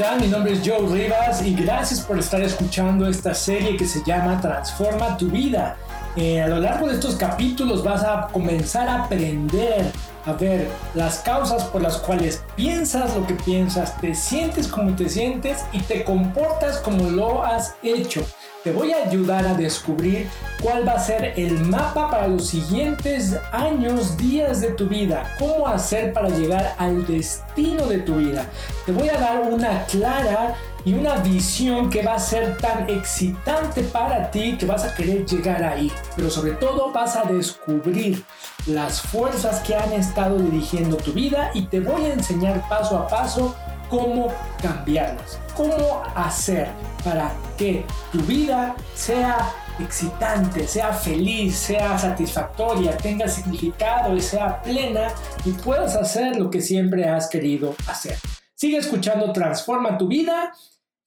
tal? Mi nombre es Joe Rivas y gracias por estar escuchando esta serie que se llama Transforma tu vida. Eh, a lo largo de estos capítulos vas a comenzar a aprender a ver las causas por las cuales piensas lo que piensas, te sientes como te sientes y te comportas como lo has hecho. Te voy a ayudar a descubrir cuál va a ser el mapa para los siguientes años, días de tu vida, cómo hacer para llegar al destino de tu vida. Te voy a dar una clara y una visión que va a ser tan excitante para ti que vas a querer llegar ahí. Pero sobre todo vas a descubrir las fuerzas que han estado dirigiendo tu vida y te voy a enseñar paso a paso cómo cambiarlas, cómo hacer para que tu vida sea excitante, sea feliz, sea satisfactoria, tenga significado y sea plena y puedas hacer lo que siempre has querido hacer. Sigue escuchando Transforma tu vida.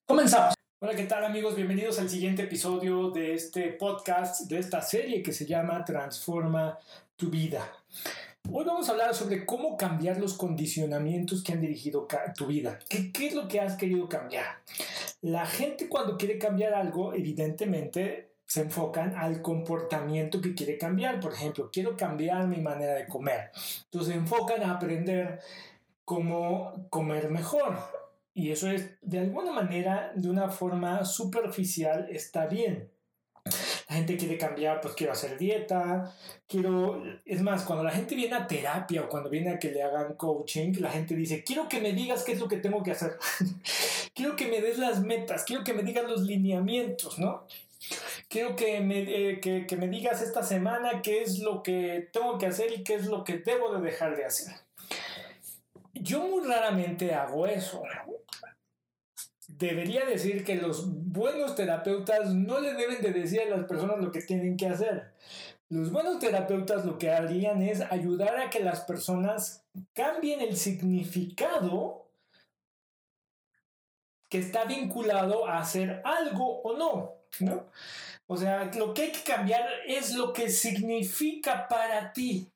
Comenzamos. Hola, ¿qué tal amigos? Bienvenidos al siguiente episodio de este podcast, de esta serie que se llama Transforma tu vida. Hoy vamos a hablar sobre cómo cambiar los condicionamientos que han dirigido tu vida. ¿Qué, ¿Qué, es lo que has querido cambiar? La gente cuando quiere cambiar algo, evidentemente se enfocan al comportamiento que quiere cambiar. Por ejemplo, quiero cambiar mi manera de comer. Entonces se enfocan a aprender cómo comer mejor. Y eso es, de alguna manera, de una forma superficial, está bien. Gente quiere cambiar, pues quiero hacer dieta, quiero, es más, cuando la gente viene a terapia o cuando viene a que le hagan coaching, la gente dice, quiero que me digas qué es lo que tengo que hacer, quiero que me des las metas, quiero que me digas los lineamientos, ¿no? Quiero que me, eh, que me digas esta semana qué es lo que tengo que hacer y qué es lo que debo de dejar de hacer. Yo muy raramente hago eso debería decir que los buenos terapeutas no le deben de decir a las personas lo que tienen que hacer. Los buenos terapeutas lo que harían es ayudar a que las personas cambien el significado que está vinculado a hacer algo o no, ¿no? O sea, lo que hay que cambiar es lo que significa para ti.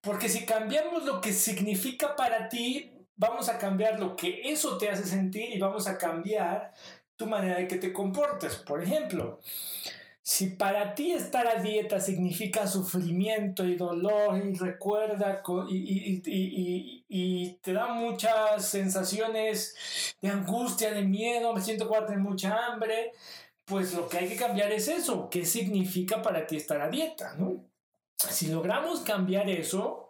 Porque si cambiamos lo que significa para ti, vamos a cambiar lo que eso te hace sentir y vamos a cambiar tu manera de que te comportes. Por ejemplo, si para ti estar a dieta significa sufrimiento y dolor y recuerda y, y, y, te da muchas sensaciones de angustia, de miedo, me siento como tener mucha hambre, pues lo que hay que cambiar es eso, qué significa para ti estar a dieta, ¿no? Si logramos cambiar eso,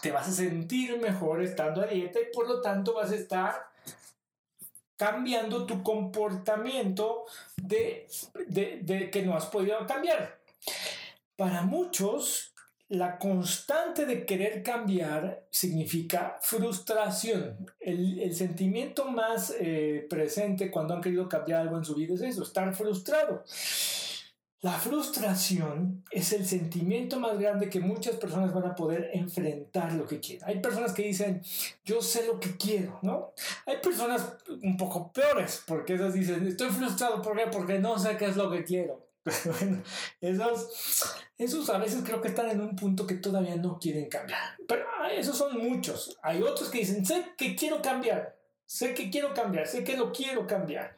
te vas a sentir mejor estando a dieta y por lo tanto vas a estar cambiando tu comportamiento de, de, que no has podido cambiar. Para muchos, la constante de querer cambiar significa frustración. El, el sentimiento más eh, presente cuando han querido cambiar algo en su vida es eso, estar frustrado. La frustración es el sentimiento más grande que muchas personas van a poder enfrentar lo que quieren. Hay personas que dicen, yo sé lo que quiero, ¿no? Hay personas un poco peores, porque esas dicen, estoy frustrado, ¿por? Porque no sé qué es lo que quiero. Pero bueno, esos, esos a veces creo que están en un punto que todavía no quieren cambiar. Pero ah, esos son muchos. Hay otros que dicen, sé que quiero cambiar, sé que quiero cambiar, sé que lo quiero cambiar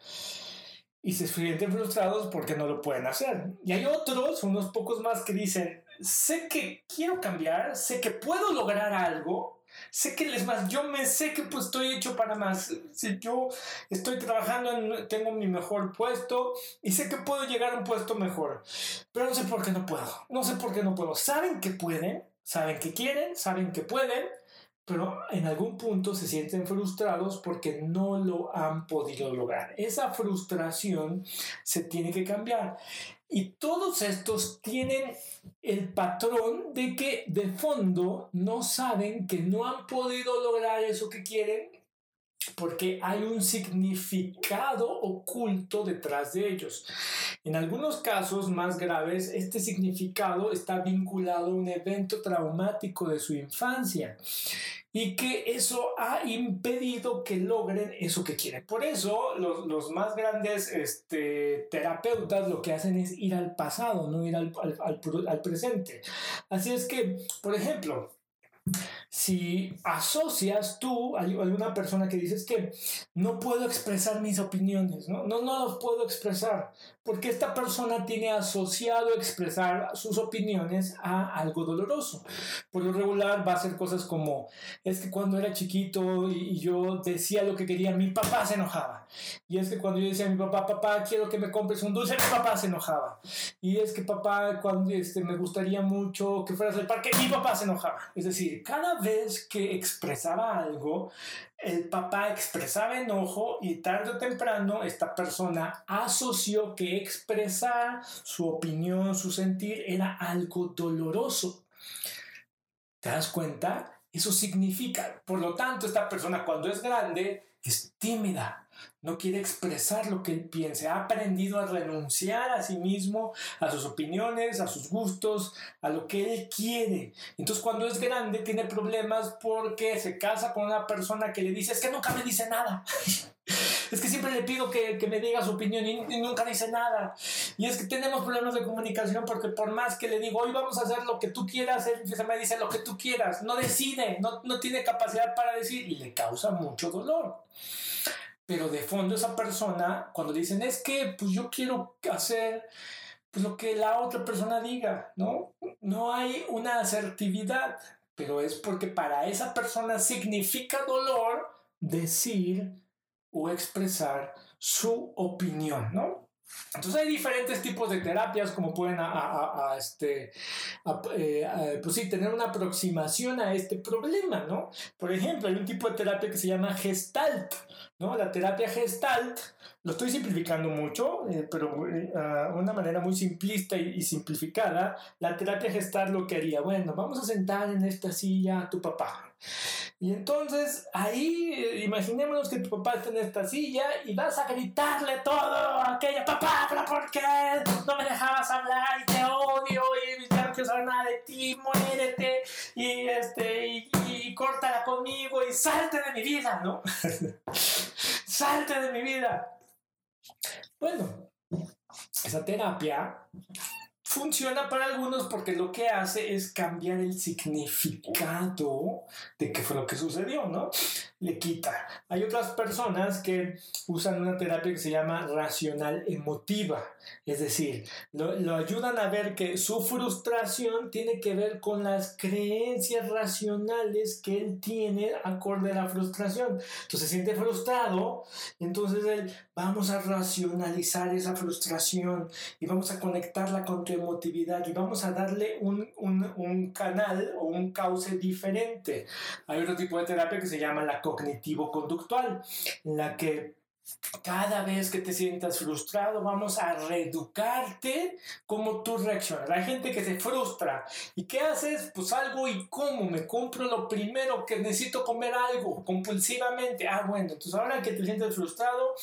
y se sienten frustrados porque no lo pueden hacer. Y hay otros, unos pocos más, que dicen, sé que quiero cambiar, sé que puedo lograr algo, sé que es más, yo me sé que pues estoy hecho para más, si yo estoy trabajando, tengo mi mejor puesto y sé que puedo llegar a un puesto mejor, pero no sé por qué no puedo, no sé por qué no puedo. Saben que pueden, saben que quieren, saben que pueden, pero en algún punto se sienten frustrados porque no lo han podido lograr. Esa frustración se tiene que cambiar. Y todos estos tienen el patrón de que de fondo no saben que no han podido lograr eso que quieren porque hay un significado oculto detrás de ellos. En algunos casos más graves, este significado está vinculado a un evento traumático de su infancia y que eso ha impedido que logren eso que quieren. Por eso los, los más grandes este, terapeutas lo que hacen es ir al pasado, no ir al, al, al, al presente. Así es que, por ejemplo, si asocias tú a alguna persona que dices que no puedo expresar mis opiniones, ¿no? No, no los puedo expresar, porque esta persona tiene asociado expresar sus opiniones a algo doloroso. Por lo regular va a ser cosas como, es que cuando era chiquito y, yo decía lo que quería, mi papá se enojaba. Y es que cuando yo decía a mi papá, papá, quiero que me compres un dulce, mi papá se enojaba. Y es que papá, cuando este, me gustaría mucho que fueras al parque, mi papá se enojaba. Es decir, cada vez que expresaba algo, el papá expresaba enojo y tarde o temprano esta persona asoció que expresar su opinión, su sentir era algo doloroso. ¿Te das cuenta? Eso significa, por lo tanto, esta persona cuando es grande es tímida, no quiere expresar lo que él piensa, ha aprendido a renunciar a sí mismo, a sus opiniones, a sus gustos, a lo que él quiere. Entonces cuando es grande tiene problemas porque se casa con una persona que le dice, es que nunca me dice nada. es que siempre le pido que, que me diga su opinión y, nunca dice nada. Y es que tenemos problemas de comunicación porque por más que le digo, hoy vamos a hacer lo que tú quieras, él se me dice lo que tú quieras. No decide, no, no tiene capacidad para decir y le causa mucho dolor pero de fondo esa persona, cuando dicen, es que pues yo quiero hacer pues, lo que la otra persona diga, ¿no? No hay una asertividad, pero es porque para esa persona significa dolor decir o expresar su opinión, ¿no? Entonces hay diferentes tipos de terapias como pueden a, este, eh, pues sí, tener una aproximación a este problema, ¿no? Por ejemplo, hay un tipo de terapia que se llama Gestalt, ¿no? La terapia gestalt, lo estoy simplificando mucho, eh, pero de uh, una manera muy simplista y, simplificada, la terapia gestalt lo que haría, bueno, vamos a sentar en esta silla a tu papá. Y entonces ahí eh, imaginémonos que tu papá está en esta silla y vas a gritarle todo a aquella, papá, pero ¿por qué no me dejabas hablar y te odio y ya no quiero saber nada de ti, muérete y, este, y, y córtala conmigo y salte de mi vida, ¿no? salte de mi vida. Bueno, esa terapia funciona para algunos porque lo que hace es cambiar el significado de qué fue lo que sucedió, ¿no? Le quita. Hay otras personas que usan una terapia que se llama racional emotiva, es decir, lo, ayudan a ver que su frustración tiene que ver con las creencias racionales que él tiene acorde a la frustración. Entonces se siente frustrado, entonces él, vamos a racionalizar esa frustración y vamos a conectarla con tu emotividad y vamos a darle un, un, un canal o un cauce diferente. Hay otro tipo de terapia que se llama la cognitivo-conductual, en la que cada vez que te sientas frustrado, vamos a reeducarte como tú reaccionas. Hay gente que se frustra. ¿Y qué haces? Pues algo y cómo. Me compro lo primero que necesito comer algo compulsivamente. Ah, bueno, entonces ahora que te sientes frustrado,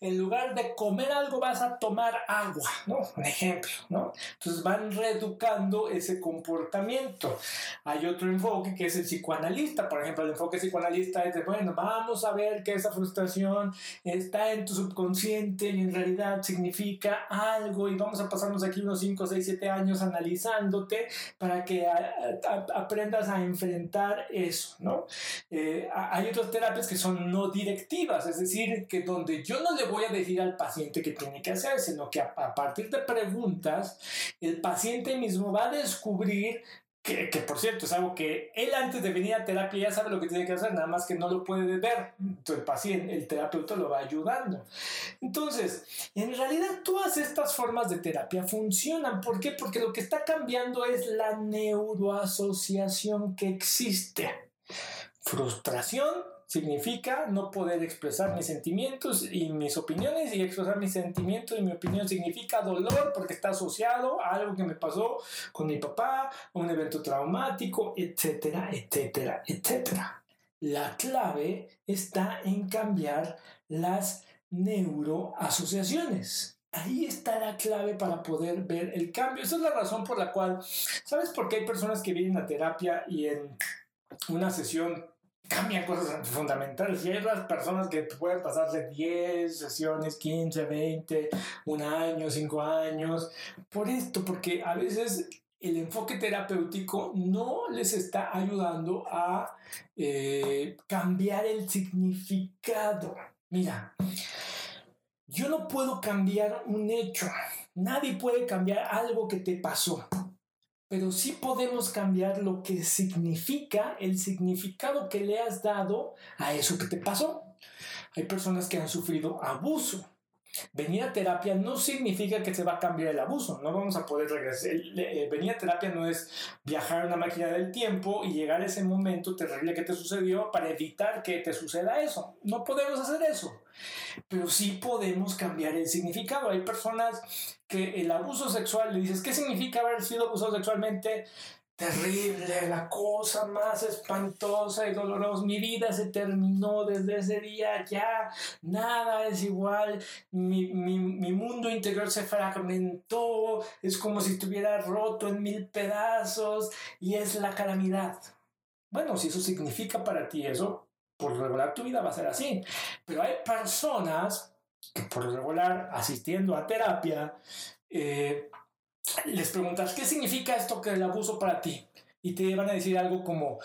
en lugar de comer algo vas a tomar agua, ¿no? Un ejemplo, ¿no? Entonces van reeducando ese comportamiento. Hay otro enfoque que es el psicoanalista. Por ejemplo, el enfoque psicoanalista es de, bueno, vamos a ver que esa frustración está en tu subconsciente y en realidad significa algo y vamos a pasarnos aquí unos 5, 6, 7 años analizándote para que aprendas a enfrentar eso, ¿no? Eh, hay otras terapias que son no directivas, es decir, que donde yo no le voy a decir al paciente qué tiene que hacer, sino que a partir de preguntas, el paciente mismo va a descubrir que, por cierto es algo que él antes de venir a terapia ya sabe lo que tiene que hacer, nada más que no lo puede ver. Entonces el paciente, el terapeuta lo va ayudando. Entonces, en realidad todas estas formas de terapia funcionan. ¿Por qué? Porque lo que está cambiando es la neuroasociación que existe. Frustración significa no poder expresar mis sentimientos y mis opiniones y expresar mis sentimientos y mi opinión significa dolor porque está asociado a algo que me pasó con mi papá, un evento traumático, etcétera, etcétera, etcétera. La clave está en cambiar las neuroasociaciones. Ahí está la clave para poder ver el cambio. Esa es la razón por la cual, ¿sabes por qué hay personas que vienen a terapia y en una sesión cambian cosas fundamentales. Y hay otras personas que pueden pasarse 10 sesiones, 15, 20, un año, 5 años, por esto, porque a veces el enfoque terapéutico no les está ayudando a eh, cambiar el significado. Mira, yo no puedo cambiar un hecho, nadie puede cambiar algo que te pasó, pero sí podemos cambiar lo que significa, el significado que le has dado a eso que te pasó. Hay personas que han sufrido abuso Venir a terapia no significa que se va a cambiar el abuso, no vamos a poder regresar. Eh, venir a terapia no es viajar a una máquina del tiempo y llegar a ese momento terrible que te sucedió para evitar que te suceda eso. No podemos hacer eso, pero sí podemos cambiar el significado. Hay personas que el abuso sexual le dices, ¿qué significa haber sido abusado sexualmente? Terrible, la cosa más espantosa y dolorosa. Mi vida se terminó desde ese día, ya nada es igual, mi, mundo interior se fragmentó, es como si estuviera roto en mil pedazos y es la calamidad. Bueno, si eso significa para ti eso, por regular tu vida va a ser así. Pero hay personas que por regular asistiendo a terapia, eh, les preguntas, ¿qué significa esto que el abuso para ti? Y te van a decir algo como,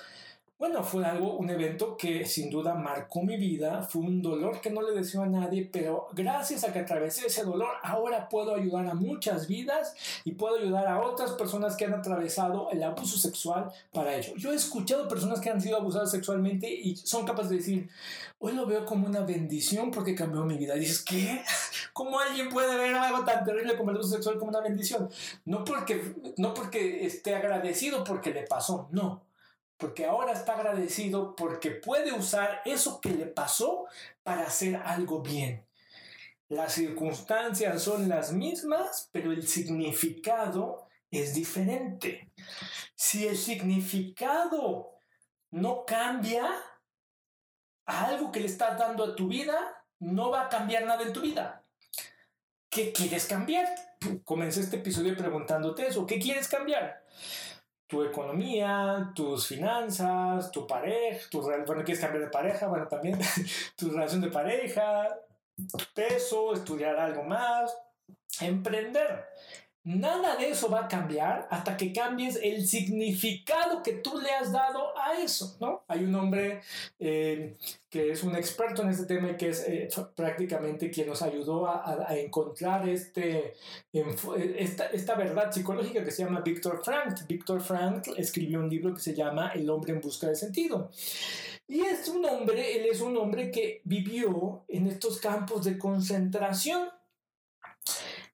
bueno, fue algo, un evento que sin duda marcó mi vida, fue un dolor que no le deseo a nadie, pero gracias a que atravesé ese dolor, ahora puedo ayudar a muchas vidas y puedo ayudar a otras personas que han atravesado el abuso sexual para ello. Yo he escuchado personas que han sido abusadas sexualmente y son capaces de decir, hoy lo veo como una bendición porque cambió mi vida. Y dices, ¿qué? ¿Cómo alguien puede ver algo tan terrible como el abuso sexual como una bendición? No porque, no porque esté agradecido porque le pasó, no porque ahora está agradecido porque puede usar eso que le pasó para hacer algo bien. Las circunstancias son las mismas, pero el significado es diferente. Si el significado no cambia a algo que le estás dando a tu vida, no va a cambiar nada en tu vida. ¿Qué quieres cambiar? Comencé este episodio preguntándote eso. ¿Qué quieres cambiar? Tu economía, tus finanzas, tu pareja, tu, bueno, quieres cambiar de pareja, bueno, también tu relación de pareja, tu peso, estudiar algo más, emprender. Nada de eso va a cambiar hasta que cambies el significado que tú le has dado a eso, ¿no? Hay un hombre eh, que es un experto en este tema y que es eh, prácticamente quien nos ayudó a, encontrar este, esta, esta, verdad psicológica que se llama Víctor Frank. Víctor Frank escribió un libro que se llama El hombre en busca de sentido. Y es un hombre, él es un hombre que vivió en estos campos de concentración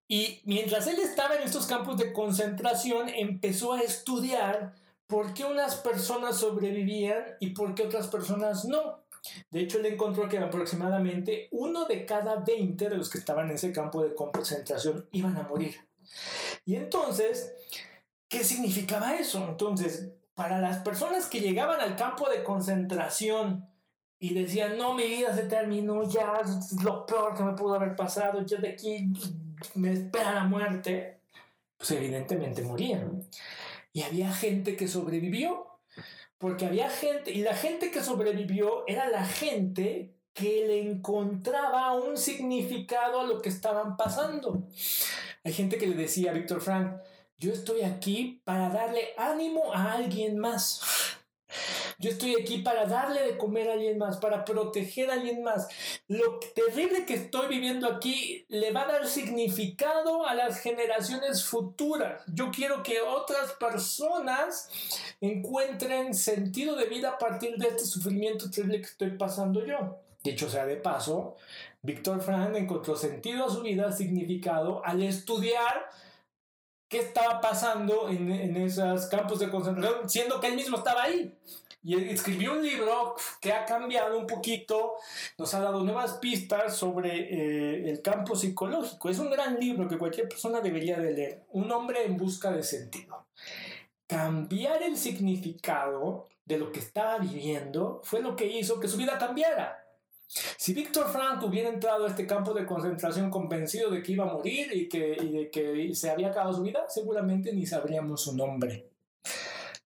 y mientras él estaba en estos campos de concentración, empezó a estudiar por qué unas personas sobrevivían y por qué otras personas no. De hecho, él encontró que aproximadamente uno de cada 20 de los que estaban en ese campo de concentración iban a morir. Y entonces, ¿qué significaba eso? Entonces, para las personas que llegaban al campo de concentración y decían, no, mi vida se terminó, ya es lo peor que me pudo haber pasado, yo de aquí me espera la muerte, pues evidentemente morían. Y había gente que sobrevivió, porque había gente, y la gente que sobrevivió era la gente que le encontraba un significado a lo que estaban pasando. Hay gente que le decía a Víctor Frank, yo estoy aquí para darle ánimo a alguien más. Yo estoy aquí para darle de comer a alguien más, para proteger a alguien más. Lo terrible que estoy viviendo aquí le va a dar significado a las generaciones futuras. Yo quiero que otras personas encuentren sentido de vida a partir de este sufrimiento terrible que estoy pasando yo. Dicho sea de paso, Víctor Frank encontró sentido a su vida, significado, al estudiar qué estaba pasando en, en esos campos de concentración, siendo que él mismo estaba ahí. Y escribió un libro que ha cambiado un poquito, nos ha dado nuevas pistas sobre eh, el campo psicológico. Es un gran libro que cualquier persona debería de leer. Un hombre en busca de sentido. Cambiar el significado de lo que estaba viviendo fue lo que hizo que su vida cambiara. Si Víctor Frank hubiera entrado a este campo de concentración convencido de que iba a morir y, que, y de que se había acabado su vida, seguramente ni sabríamos su nombre.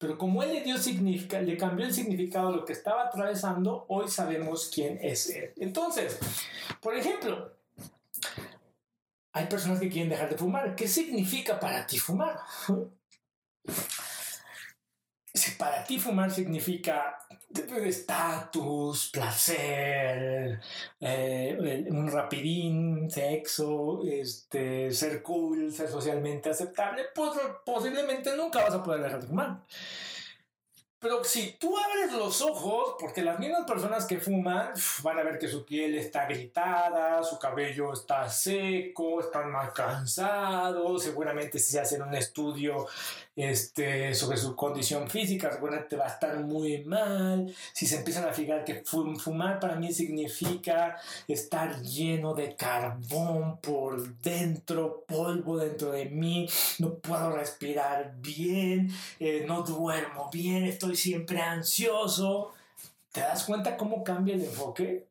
Pero como él le dio le cambió el significado a lo que estaba atravesando, hoy sabemos quién es él. Entonces, por ejemplo, hay personas que quieren dejar de fumar. ¿Qué significa para ti fumar? Si para ti fumar significa estatus, placer, eh, un rapidín, sexo, este, ser cool, ser socialmente aceptable, pues posiblemente nunca vas a poder dejar de fumar. Pero si tú abres los ojos, porque las mismas personas que fuman van a ver que su piel está gritada, su cabello está seco, están más cansados, seguramente si se hacen un estudio este, sobre su condición física, seguramente va a estar muy mal. Si se empiezan a fijar que fumar para mí significa estar lleno de carbón por dentro, polvo dentro de mí, no puedo respirar bien, eh, no duermo bien, estoy siempre ansioso. ¿Te das cuenta cómo cambia el enfoque?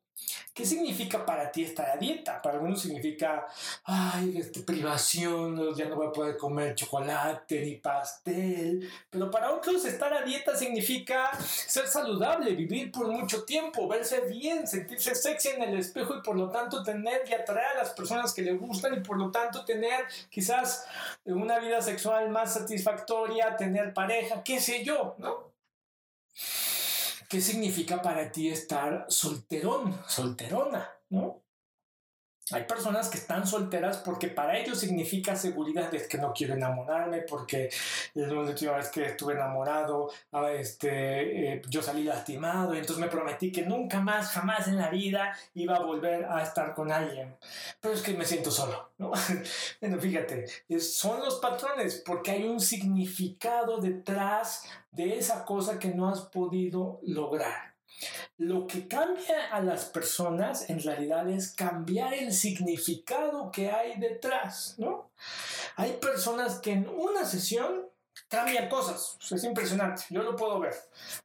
¿Qué significa para ti estar a dieta? Para algunos significa, ay, este, privación, ya no voy a poder comer chocolate ni pastel. Pero para otros estar a dieta significa ser saludable, vivir por mucho tiempo, verse bien, sentirse sexy en el espejo y por lo tanto tener y atraer a las personas que le gustan y por lo tanto tener quizás una vida sexual más satisfactoria, tener pareja, qué sé yo, ¿no? ¿Qué significa para ti estar solterón, solterona? ¿No? Hay personas que están solteras porque para ellos significa seguridad, es que no quiero enamorarme, porque la última vez que estuve enamorado, ah, este, eh, yo salí lastimado, y entonces me prometí que nunca más, jamás en la vida iba a volver a estar con alguien. Pero es que me siento solo, ¿no? bueno, fíjate, son los patrones, porque hay un significado detrás de esa cosa que no has podido lograr. Lo que cambia a las personas en realidad es cambiar el significado que hay detrás, ¿no? Hay personas que en una sesión cambian cosas, es impresionante, yo lo puedo ver.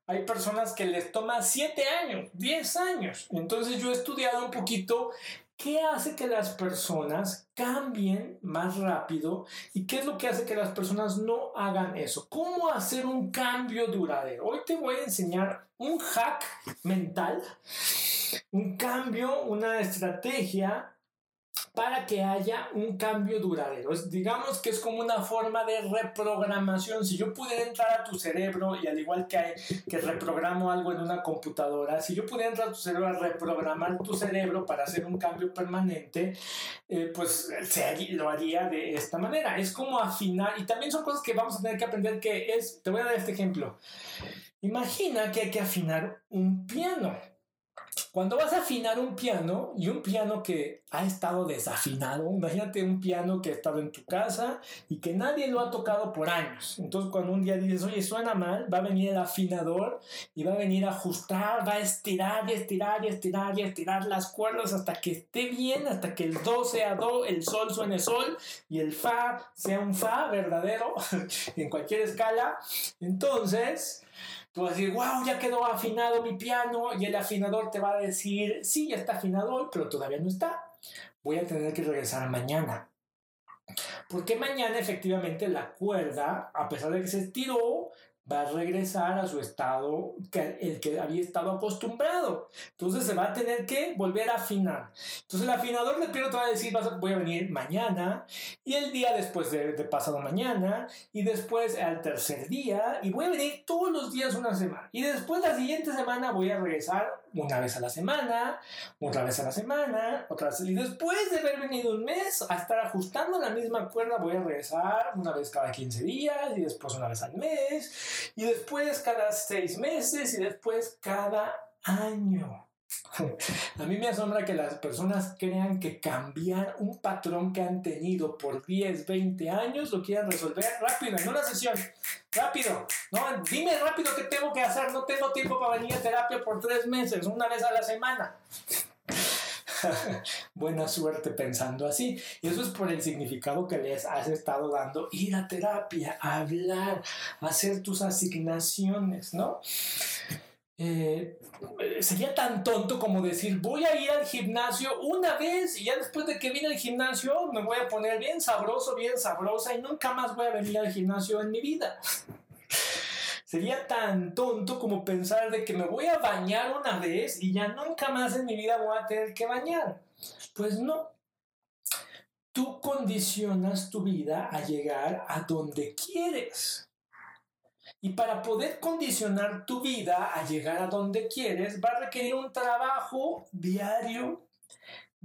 Hay personas que les toma 7 años, 10 años. Entonces yo he estudiado un poquito ¿Qué hace que las personas cambien más rápido y qué es lo que hace que las personas no hagan eso? ¿Cómo hacer un cambio duradero? Hoy te voy a enseñar un hack mental, un cambio, una estrategia para que haya un cambio duradero. digamos que es como una forma de reprogramación. Si yo pudiera entrar a tu cerebro y al igual que, que reprogramo algo en una computadora, si yo pudiera entrar a tu cerebro a reprogramar tu cerebro para hacer un cambio permanente, eh, pues se, lo haría de esta manera. Es como afinar, y también son cosas que vamos a tener que aprender que es, te voy a dar este ejemplo. Imagina que hay que afinar un piano cuando vas a afinar un piano y un piano que ha estado desafinado, imagínate un piano que ha estado en tu casa y que nadie lo ha tocado por años. Entonces cuando un día dices, oye, suena mal, va a venir el afinador y va a venir a ajustar, va a estirar y estirar y estirar y estirar las cuerdas hasta que esté bien, hasta que el do sea do, el sol suene sol y el fa sea un fa verdadero en cualquier escala. Entonces Tú vas a decir, wow, ya quedó afinado mi piano y el afinador te va a decir, sí, ya está afinado hoy, pero todavía no está. Voy a tener que regresar mañana. Porque mañana efectivamente la cuerda, a pesar de que se estiró, va a regresar a su estado, que, el que había estado acostumbrado. Entonces se va a tener que volver a afinar. Entonces el afinador de piano te va a decir, vas a, voy a venir mañana, y el día después de, de, pasado mañana, y después al tercer día, y voy a venir todos los días una semana. Y después la siguiente semana voy a regresar una vez a la semana, otra vez a la semana, otra vez. Y después de haber venido un mes a estar ajustando la misma cuerda, voy a regresar una vez cada 15 días, y después una vez al mes y después cada seis meses y después cada año. A mí me asombra que las personas crean que cambiar un patrón que han tenido por 10, 20 años lo quieran resolver rápido, en una sesión. Rápido. No, dime rápido qué tengo que hacer. No tengo tiempo para venir a terapia por tres meses, una vez a la semana. Buena suerte pensando así. Y eso es por el significado que les has estado dando. Ir a terapia, hablar, hacer tus asignaciones, ¿no? Eh, sería tan tonto como decir voy a ir al gimnasio una vez y ya después de que vine al gimnasio me voy a poner bien sabroso, bien sabrosa y nunca más voy a venir al gimnasio en mi vida. Sería tan tonto como pensar de que me voy a bañar una vez y ya nunca más en mi vida voy a tener que bañar. Pues no. Tú condicionas tu vida a llegar a donde quieres. Y para poder condicionar tu vida a llegar a donde quieres, va a requerir un trabajo diario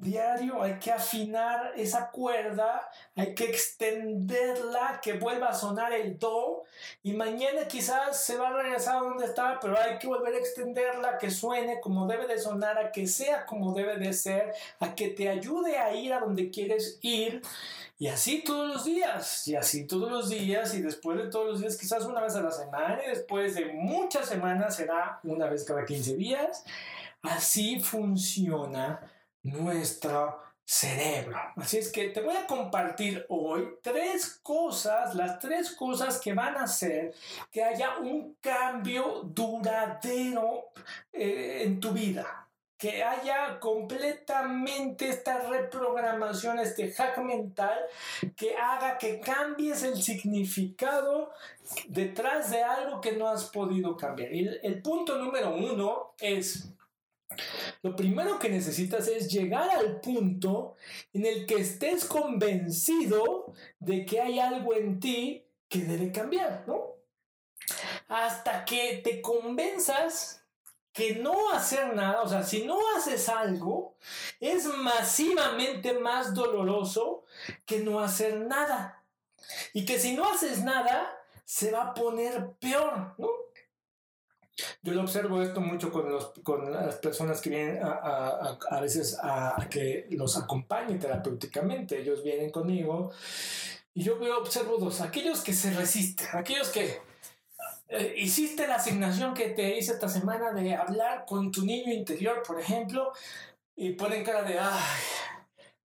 diario, hay que afinar esa cuerda, hay que extenderla, que vuelva a sonar el do y mañana quizás se va a regresar a donde estaba, pero hay que volver a extenderla, que suene como debe de sonar, a que sea como debe de ser, a que te ayude a ir a donde quieres ir. Y así todos los días, y así todos los días, y después de todos los días, quizás una vez a la semana, y después de muchas semanas será una vez cada 15 días. Así funciona nuestro cerebro. Así es que te voy a compartir hoy tres cosas, las tres cosas que van a hacer que haya un cambio duradero eh, en tu vida. Que haya completamente esta reprogramación, este hack mental, que haga que cambies el significado detrás de algo que no has podido cambiar. Y el punto número uno es lo primero que necesitas es llegar al punto en el que estés convencido de que hay algo en ti que debe cambiar, ¿no? Hasta que te convenzas que no hacer nada, o sea, si no haces algo, es masivamente más doloroso que no hacer nada. Y que si no haces nada, se va a poner peor, ¿no? Yo lo observo esto mucho con, los, con las personas que vienen a, a, a veces a, que los acompañe terapéuticamente. Ellos vienen conmigo y yo veo, observo dos, aquellos que se resisten, aquellos que eh, hiciste la asignación que te hice esta semana de hablar con tu niño interior, por ejemplo, y ponen cara de, ay,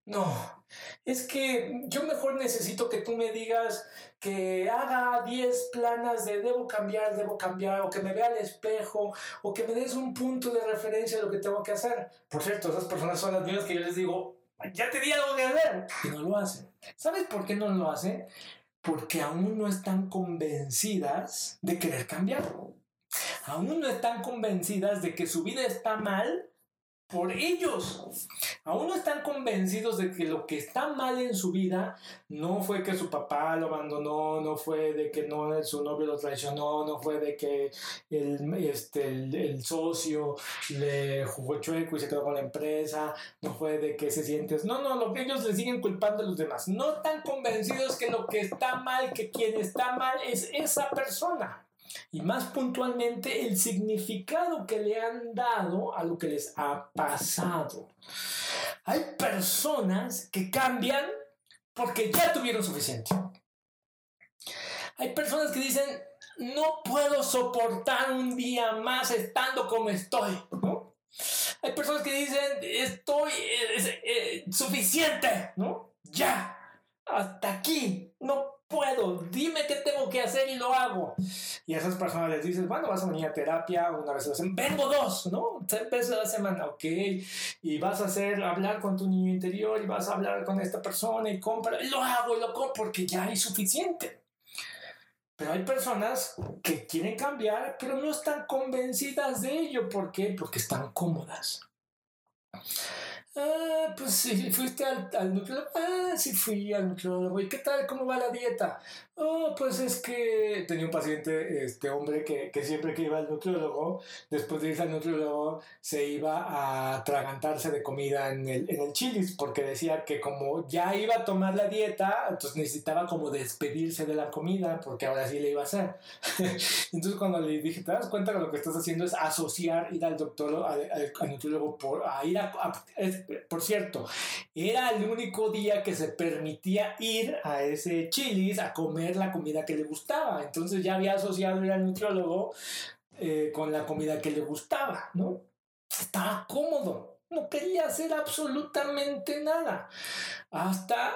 no, es que yo mejor necesito que tú me digas que haga 10 planas de debo cambiar, debo cambiar, o que me vea al espejo, o que me des un punto de referencia de lo que tengo que hacer. Por cierto, esas personas son las mismas que yo les digo, ya te di algo que hacer, y no lo hacen. ¿Sabes por qué no lo hacen? Porque aún no están convencidas de querer cambiar. Aún no están convencidas de que su vida está mal por ellos. Aún no están convencidos de que lo que está mal en su vida no fue que su papá lo abandonó, no fue de que no su novio lo traicionó, no fue de que el, este, el, socio le jugó chueco y se quedó con la empresa, no fue de que se sientes, no, no, lo que ellos le siguen culpando a los demás. No están convencidos que lo que está mal, que quien está mal es esa persona y más puntualmente el significado que le han dado a lo que les ha pasado. Hay personas que cambian porque ya tuvieron suficiente. Hay personas que dicen, no puedo soportar un día más estando como estoy. Hay personas que dicen, estoy eh, suficiente, ¿no? Ya, hasta aquí, no puedo, dime qué tengo que hacer y lo hago. Y a esas personas les dices, bueno, vas a venir a terapia una vez a la semana, vengo dos, ¿no? Tres veces a la semana, ok. Y vas a hacer, hablar con tu niño interior y vas a hablar con esta persona y compra, lo hago y lo compro porque ya hay suficiente. Pero hay personas que quieren cambiar, pero no están convencidas de ello. ¿Por qué? Porque están cómodas. Ah, pues sí, fuiste al, al nucleólogo. Ah, sí fui al nucleólogo. ¿Y qué tal? ¿Cómo va la dieta? Oh, pues es que tenía un paciente, este hombre, que, que siempre que iba al nucleólogo, después de ir al nucleólogo, se iba a atragantarse de comida en el, en el chilis, porque decía que como ya iba a tomar la dieta, entonces necesitaba como despedirse de la comida, porque ahora sí le iba a hacer. entonces cuando le dije, ¿te das cuenta que lo que estás haciendo es asociar ir al doctor, al, al, nutriólogo, por, a ir a, por cierto, era el único día que se permitía ir a ese chilis a comer la comida que le gustaba. Entonces ya había asociado al nutriólogo eh, con la comida que le gustaba, ¿no? Estaba cómodo, no quería hacer absolutamente nada. Hasta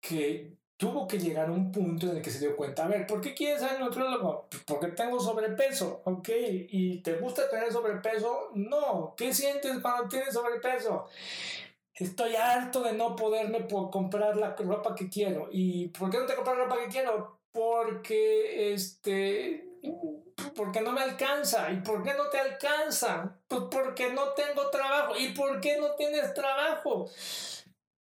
que tuvo que llegar a un punto en el que se dio cuenta, a ver, ¿por qué quieres ser nutriólogo? Pues porque tengo sobrepeso, ¿ok? ¿Y te gusta tener sobrepeso? No. ¿Qué sientes cuando tienes sobrepeso? Estoy harto de no poderme comprar la ropa que quiero. ¿Y por qué no te compras la ropa que quiero? Porque este porque no me alcanza. ¿Y por qué no te alcanza? Pues porque no tengo trabajo. ¿Y por qué no tienes trabajo?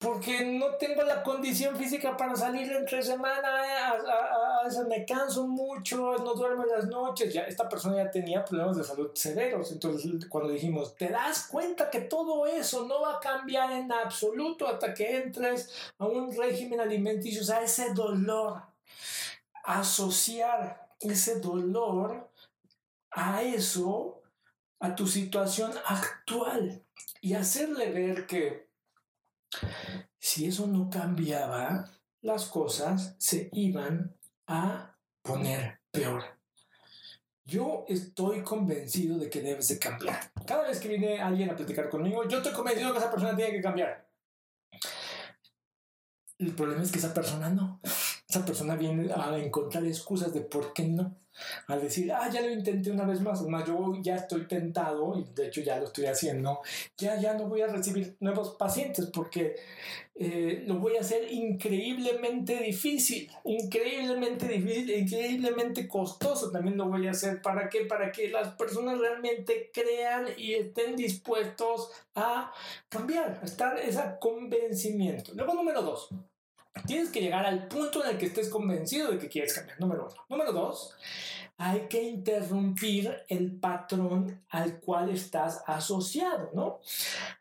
Porque no tengo la condición física para salir entre semana, eh, a, veces me canso mucho, no duermo en las noches, ya esta persona ya tenía problemas de salud severos, entonces cuando dijimos, te das cuenta que todo eso no va a cambiar en absoluto hasta que entres a un régimen alimenticio, o sea, ese dolor, asociar ese dolor a eso, a tu situación actual y hacerle ver que si eso no cambiaba, las cosas se iban a poner peor. Yo estoy convencido de que debes de cambiar. Cada vez que viene alguien a platicar conmigo, yo estoy convencido que esa persona tiene que cambiar. El problema es que esa persona no. Esa persona viene a encontrar excusas de por qué no al decir, ah, ya lo intenté una vez más, más yo ya estoy tentado, y de hecho ya lo estoy haciendo, ya, ya no voy a recibir nuevos pacientes porque eh, lo voy a hacer increíblemente difícil, increíblemente difícil, increíblemente costoso también lo voy a hacer. ¿Para qué? Para que las personas realmente crean y estén dispuestos a cambiar, a estar ese convencimiento. Luego, número dos. Tienes que llegar al punto en el que estés convencido de que quieres cambiar. Número uno. Número dos, hay que interrumpir el patrón al cual estás asociado, ¿no?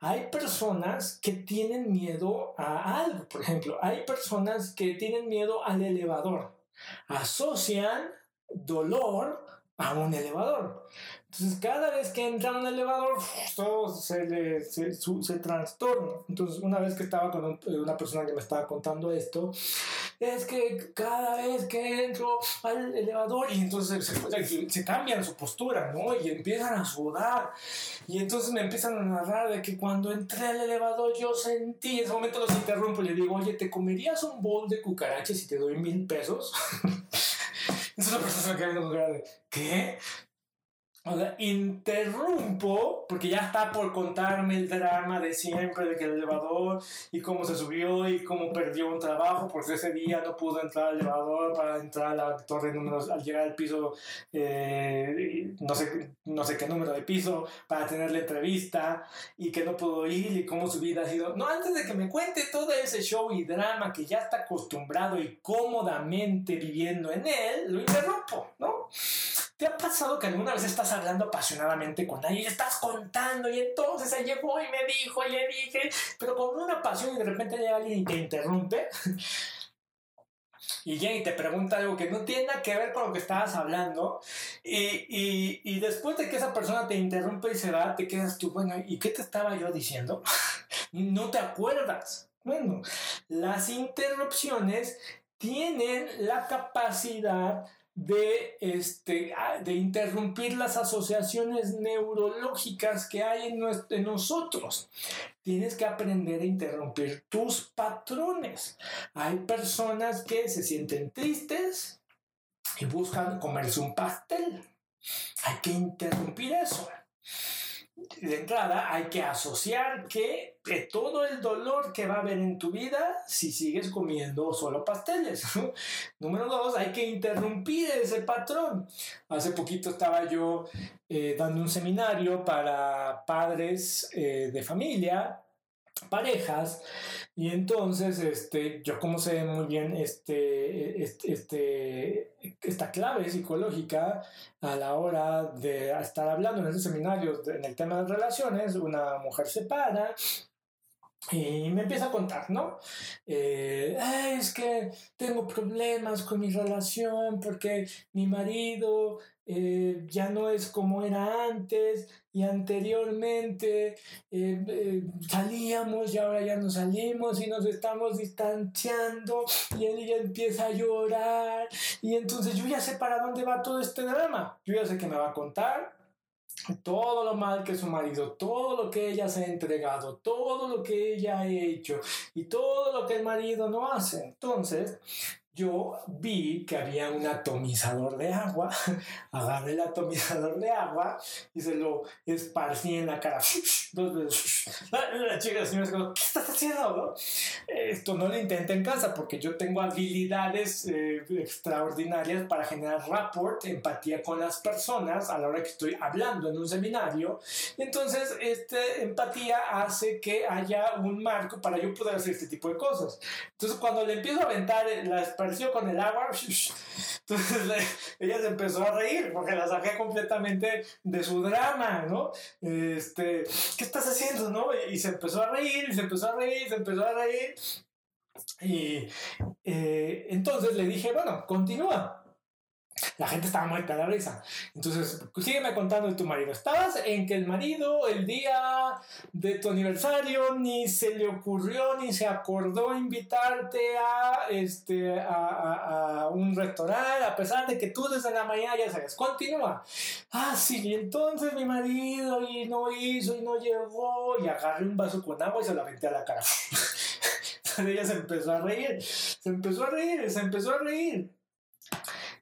Hay personas que tienen miedo a algo, por ejemplo, hay personas que tienen miedo al elevador. Asocian dolor a un elevador. Entonces, cada vez que entra un elevador, todo se, le, se, se, trastorna. Entonces, una vez que estaba con una persona que me estaba contando esto, es que cada vez que entro al elevador, y entonces se, se cambian su postura, ¿no? Y empiezan a sudar. Y entonces me empiezan a narrar de que cuando entré al elevador yo sentí, en ese momento los interrumpo y le digo, oye, ¿te comerías un bol de cucarachas si te doy mil pesos? Entonces la persona se me queda viendo con cara de, ¿qué? O sea, interrumpo, porque ya está por contarme el drama de siempre, de que el elevador y cómo se subió y cómo perdió un trabajo, porque ese día no pudo entrar al elevador para entrar a la torre número, al llegar al piso, eh, no, sé, no sé qué número de piso, para tener la entrevista y que no pudo ir y cómo su vida ha sido. No, antes de que me cuente todo ese show y drama que ya está acostumbrado y cómodamente viviendo en él, lo interrumpo, ¿no? ¿Te ha pasado que alguna vez estás hablando apasionadamente con alguien y estás contando y entonces se llegó y me dijo y le dije, pero con una pasión y de repente llega alguien y te interrumpe? y llega y te pregunta algo que no tiene nada que ver con lo que estabas hablando y, y, y después de que esa persona te interrumpe y se va, te quedas tú, bueno, ¿y qué te estaba yo diciendo? no te acuerdas. Bueno, las interrupciones tienen la capacidad de, este, de interrumpir las asociaciones neurológicas que hay en, en nosotros. Tienes que aprender a interrumpir tus patrones. Hay personas que se sienten tristes y buscan comerse un pastel. Hay que interrumpir eso de entrada hay que asociar que todo el dolor que va a haber en tu vida si sigues comiendo solo pasteles. Número dos, hay que interrumpir ese patrón. Hace poquito estaba yo eh, dando un seminario para padres eh, de familia parejas y entonces este yo como sé muy bien este, este, este, esta clave psicológica a la hora de estar hablando en esos seminarios en el tema de relaciones una mujer se para y me empieza a contar, ¿no? Eh, es que tengo problemas con mi relación porque mi marido eh, ya no es como era antes y anteriormente eh, eh, salíamos y ahora ya no salimos y nos estamos distanciando y él empieza a llorar y entonces yo ya sé para dónde va todo este drama. Yo ya sé que me va a contar todo lo mal que su marido, todo lo que ella se ha entregado, todo lo que ella ha hecho y todo lo que el marido no hace. Entonces, yo vi que había un atomizador de agua, agarré el atomizador de agua y se lo esparcí en la cara. Dos veces. La chica me dijo, ¿qué estás haciendo? Esto no lo intenté en casa porque yo tengo habilidades eh, extraordinarias para generar rapport, empatía con las personas a la hora que estoy hablando en un seminario. Entonces, esta empatía hace que haya un marco para yo poder hacer este tipo de cosas. Entonces, cuando le empiezo a aventar las apareció con el agua. Entonces ella se empezó a reír porque la saqué completamente de su drama, ¿no? Este, ¿qué estás haciendo, no? Y, se empezó a reír, y se empezó a reír, y se empezó a reír. Y eh, entonces le dije, bueno, continúa. La gente estaba muerta de la risa. Entonces, sígueme contando de tu marido. Estabas en que el marido, el día de tu aniversario, ni se le ocurrió ni se acordó invitarte a, este, a, a, un restaurante, a pesar de que tú desde la mañana ya sabes. Continúa. Ah, sí, entonces mi marido y no hizo y no llegó. Y agarré un vaso con agua y se lo aventé a la cara. Ella se empezó a reír. Se empezó a reír, se empezó a reír.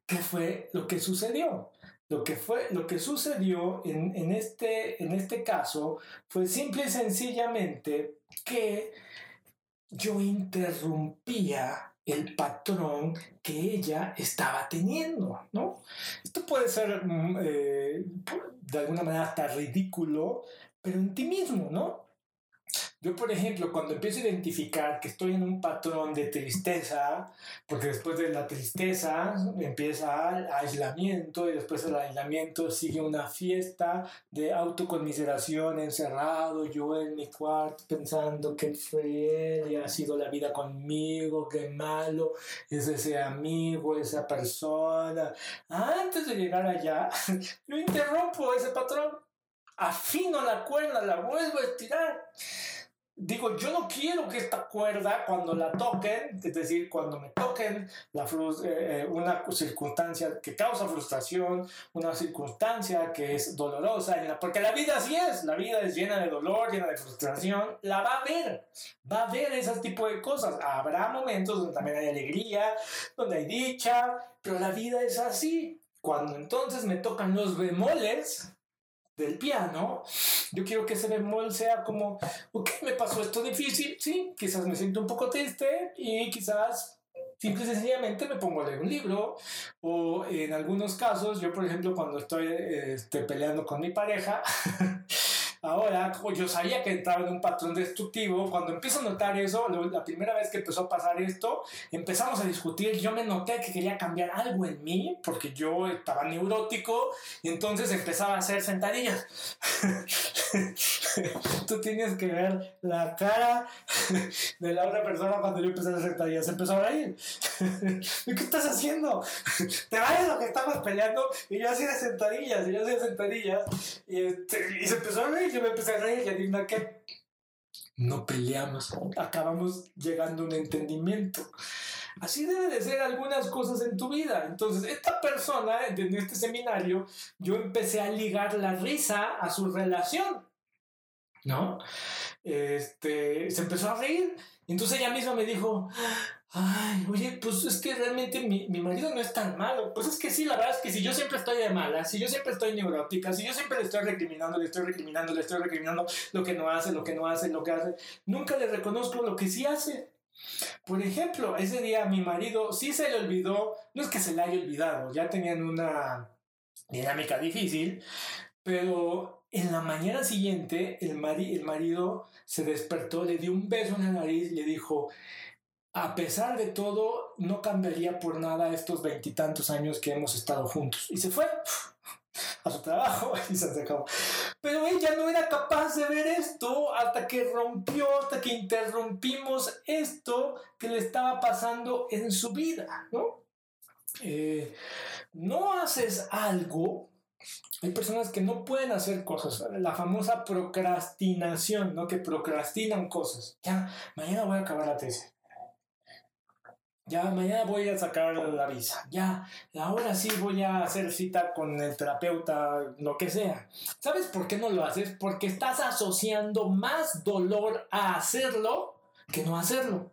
¿Qué fue lo que sucedió? Lo que, fue, lo que sucedió en, en, este, en este caso fue simple y sencillamente que yo interrumpía el patrón que ella estaba teniendo, ¿no? Esto puede ser mm, eh, de alguna manera hasta ridículo, pero en ti mismo, ¿no? Yo, por ejemplo, cuando empiezo a identificar que estoy en un patrón de tristeza, porque después de la tristeza empieza el aislamiento y después del aislamiento sigue una fiesta de autoconmiseración encerrado, yo en mi cuarto pensando que fue y ha sido la vida conmigo, qué malo es ese amigo, esa persona. Antes de llegar allá, yo interrumpo ese patrón, afino la cuerda, la vuelvo a estirar digo, yo no quiero que esta cuerda, cuando la toquen, es decir, cuando me toquen la eh, eh, una circunstancia que causa frustración, una circunstancia que es dolorosa, porque la vida así es, la vida es llena de dolor, llena de frustración, la va a ver, va a ver ese tipo de cosas. Habrá momentos donde también hay alegría, donde hay dicha, pero la vida es así. Cuando entonces me tocan los bemoles, del piano, yo quiero que ese bemol sea como, ok, me pasó esto difícil, sí, quizás me siento un poco triste y quizás simple y sencillamente me pongo a leer un libro. O en algunos casos, yo por ejemplo cuando estoy este, peleando con mi pareja, Ahora, yo sabía que entraba en un patrón destructivo, cuando empiezo a notar eso, la primera vez que empezó a pasar esto, empezamos a discutir, yo me noté que quería cambiar algo en mí, porque yo estaba neurótico, entonces empezaba a hacer sentadillas. Tú tienes que ver la cara de la otra persona cuando yo empecé a hacer sentadillas. Se empezó a reír. ¿Qué estás haciendo? Te vayas lo que estamos peleando, y yo hacía sentadillas, y yo hacía sentadillas, y, este, y se empezó a reír yo me empecé a reír y adivina qué. No peleamos, acabamos llegando a un entendimiento. Así debe de ser algunas cosas en tu vida. Entonces, esta persona, en este seminario, yo empecé a ligar la risa a su relación. ¿No? Este, se empezó a reír. Entonces ella misma me dijo, Ay, oye, pues es que realmente mi, mi, marido no es tan malo. Pues es que sí, la verdad es que si yo siempre estoy de mala, si yo siempre estoy neurótica, si yo siempre le estoy recriminando, le estoy recriminando, le estoy recriminando lo que no hace, lo que no hace, lo que hace, nunca le reconozco lo que sí hace. Por ejemplo, ese día mi marido sí se le olvidó, no es que se le haya olvidado, ya tenían una dinámica difícil, pero en la mañana siguiente el, mari el marido se despertó, le dio un beso en la nariz, le dijo, a pesar de todo, no cambiaría por nada estos veintitantos años que hemos estado juntos. Y se fue a su trabajo y se acabó. Pero ella no era capaz de ver esto hasta que rompió, hasta que interrumpimos esto que le estaba pasando en su vida, ¿no? Eh, no haces algo hay personas que no pueden hacer cosas, la famosa procrastinación, ¿no? Que procrastinan cosas. Ya, mañana voy a acabar la tesis. Ya mañana voy a sacar la visa. Ya, ahora sí voy a hacer cita con el terapeuta, lo que sea. ¿Sabes por qué no lo haces? Porque estás asociando más dolor a hacerlo que no hacerlo.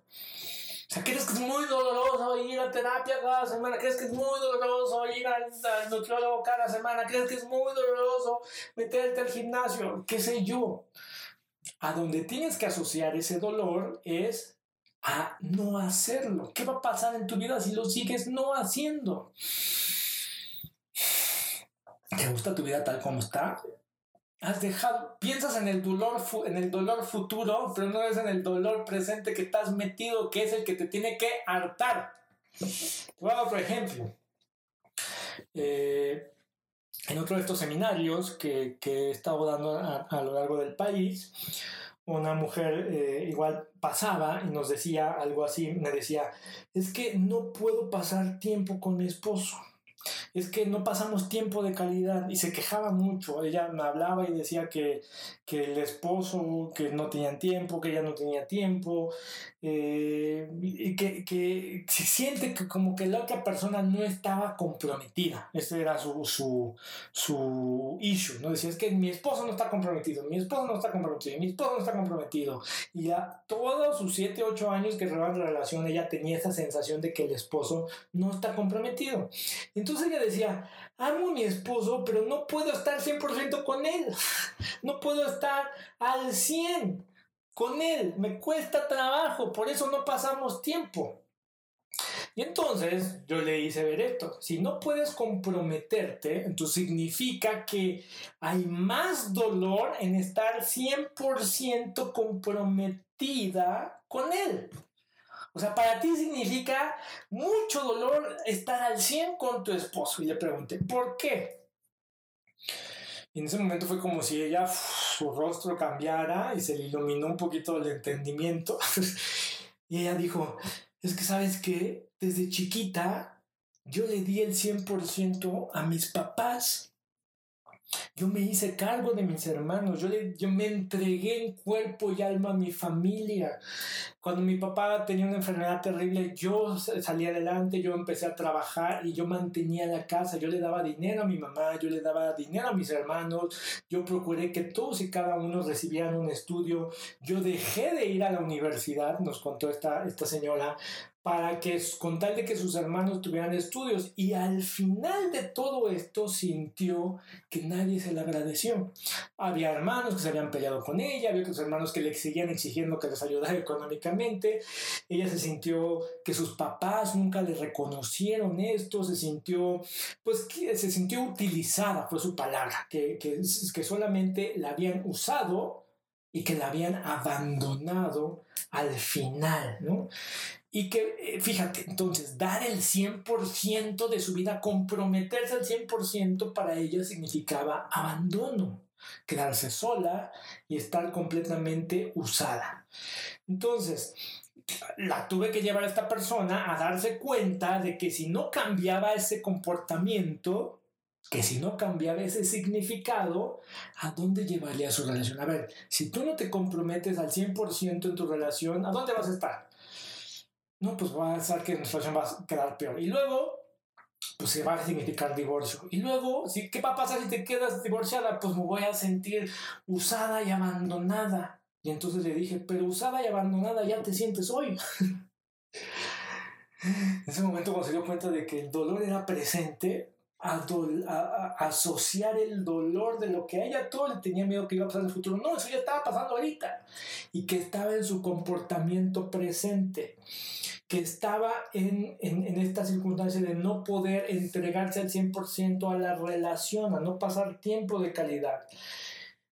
sea, ¿crees que es muy doloroso ir a terapia cada semana? ¿Crees que es muy doloroso ir al, al nutriólogo cada semana? ¿Crees que es muy doloroso meterte al gimnasio? ¿Qué sé yo? A donde tienes que asociar ese dolor es a no hacerlo. ¿Qué va a pasar en tu vida si lo sigues no haciendo? ¿Te gusta tu vida tal como está? Has dejado, piensas en el dolor, en el dolor futuro, pero no es en el dolor presente que estás metido, que es el que te tiene que hartar. Dar otro ejemplo. Eh, en otro de estos seminarios que, que he estado dando a, lo largo del país, una mujer eh, igual pasaba y nos decía algo así, me decía, es que no puedo pasar tiempo con mi esposo es que no pasamos tiempo de calidad y se quejaba mucho. Ella me hablaba y decía que, que el esposo, que no tenían tiempo, que ella no tenía tiempo, eh, y que, que, se siente que como que la otra persona no estaba comprometida. Ese era su, su, su issue, ¿no? Decía, es que mi esposo no está comprometido, mi esposo no está comprometido, mi esposo no está comprometido. Y a todos sus 7, 8 años que llevaban la relación, ella tenía esa sensación de que el esposo no está comprometido. Entonces ella decía, amo a mi esposo, pero no puedo estar 100% con él. No puedo estar al 100 con él. Me cuesta trabajo, por eso no pasamos tiempo. Y entonces yo le hice ver esto. Si no puedes comprometerte, entonces significa que hay más dolor en estar 100% comprometida con él. O sea, para ti significa mucho dolor estar al 100 con tu esposo. Y le pregunté, ¿por qué? Y en ese momento fue como si ella, su rostro cambiara y se le iluminó un poquito el entendimiento. y ella dijo, es que sabes que desde chiquita yo le di el 100% a mis papás yo me hice cargo de mis hermanos, yo, yo me entregué en cuerpo y alma a mi familia. Cuando mi papá tenía una enfermedad terrible, yo salí adelante, yo empecé a trabajar y yo mantenía la casa, yo le daba dinero a mi mamá, yo le daba dinero a mis hermanos, yo procuré que todos y cada uno recibieran un estudio, yo dejé de ir a la universidad, nos contó esta, esta señora, para que con tal de que sus hermanos tuvieran estudios y al final de todo esto sintió que nadie se le agradeció. Había hermanos que se habían peleado con ella, había otros hermanos que le seguían exigiendo que les ayudara económicamente. Ella se sintió que sus papás nunca le reconocieron esto, se sintió, pues se sintió utilizada, fue su palabra, que, que, que solamente la habían usado y que la habían abandonado al final, ¿no? Y que, eh, fíjate, entonces, dar el 100% de su vida, comprometerse al 100% para ella significaba abandono, quedarse sola y estar completamente usada. Entonces, la tuve que llevar a esta persona a darse cuenta de que si no cambiaba ese comportamiento, que si no cambiaba ese significado, ¿a dónde llevaría su relación? A ver, si tú no te comprometes al 100% en tu relación, ¿a dónde vas a estar? No, pues va a ser que nuestra relación va a quedar peor. Y luego, pues se va a significar divorcio. Y luego, ¿qué va a pasar si te quedas divorciada? Pues me voy a sentir usada y abandonada. Y entonces le dije, pero usada y abandonada ya te sientes hoy. en ese momento cuando se dio cuenta de que el dolor era presente, a, asociar el dolor de lo que a ella todo le tenía miedo que iba a pasar en el futuro. No, eso ya estaba pasando ahorita. Y que estaba en su comportamiento presente que estaba en, en, en, esta circunstancia de no poder entregarse al 100% a la relación, a no pasar tiempo de calidad.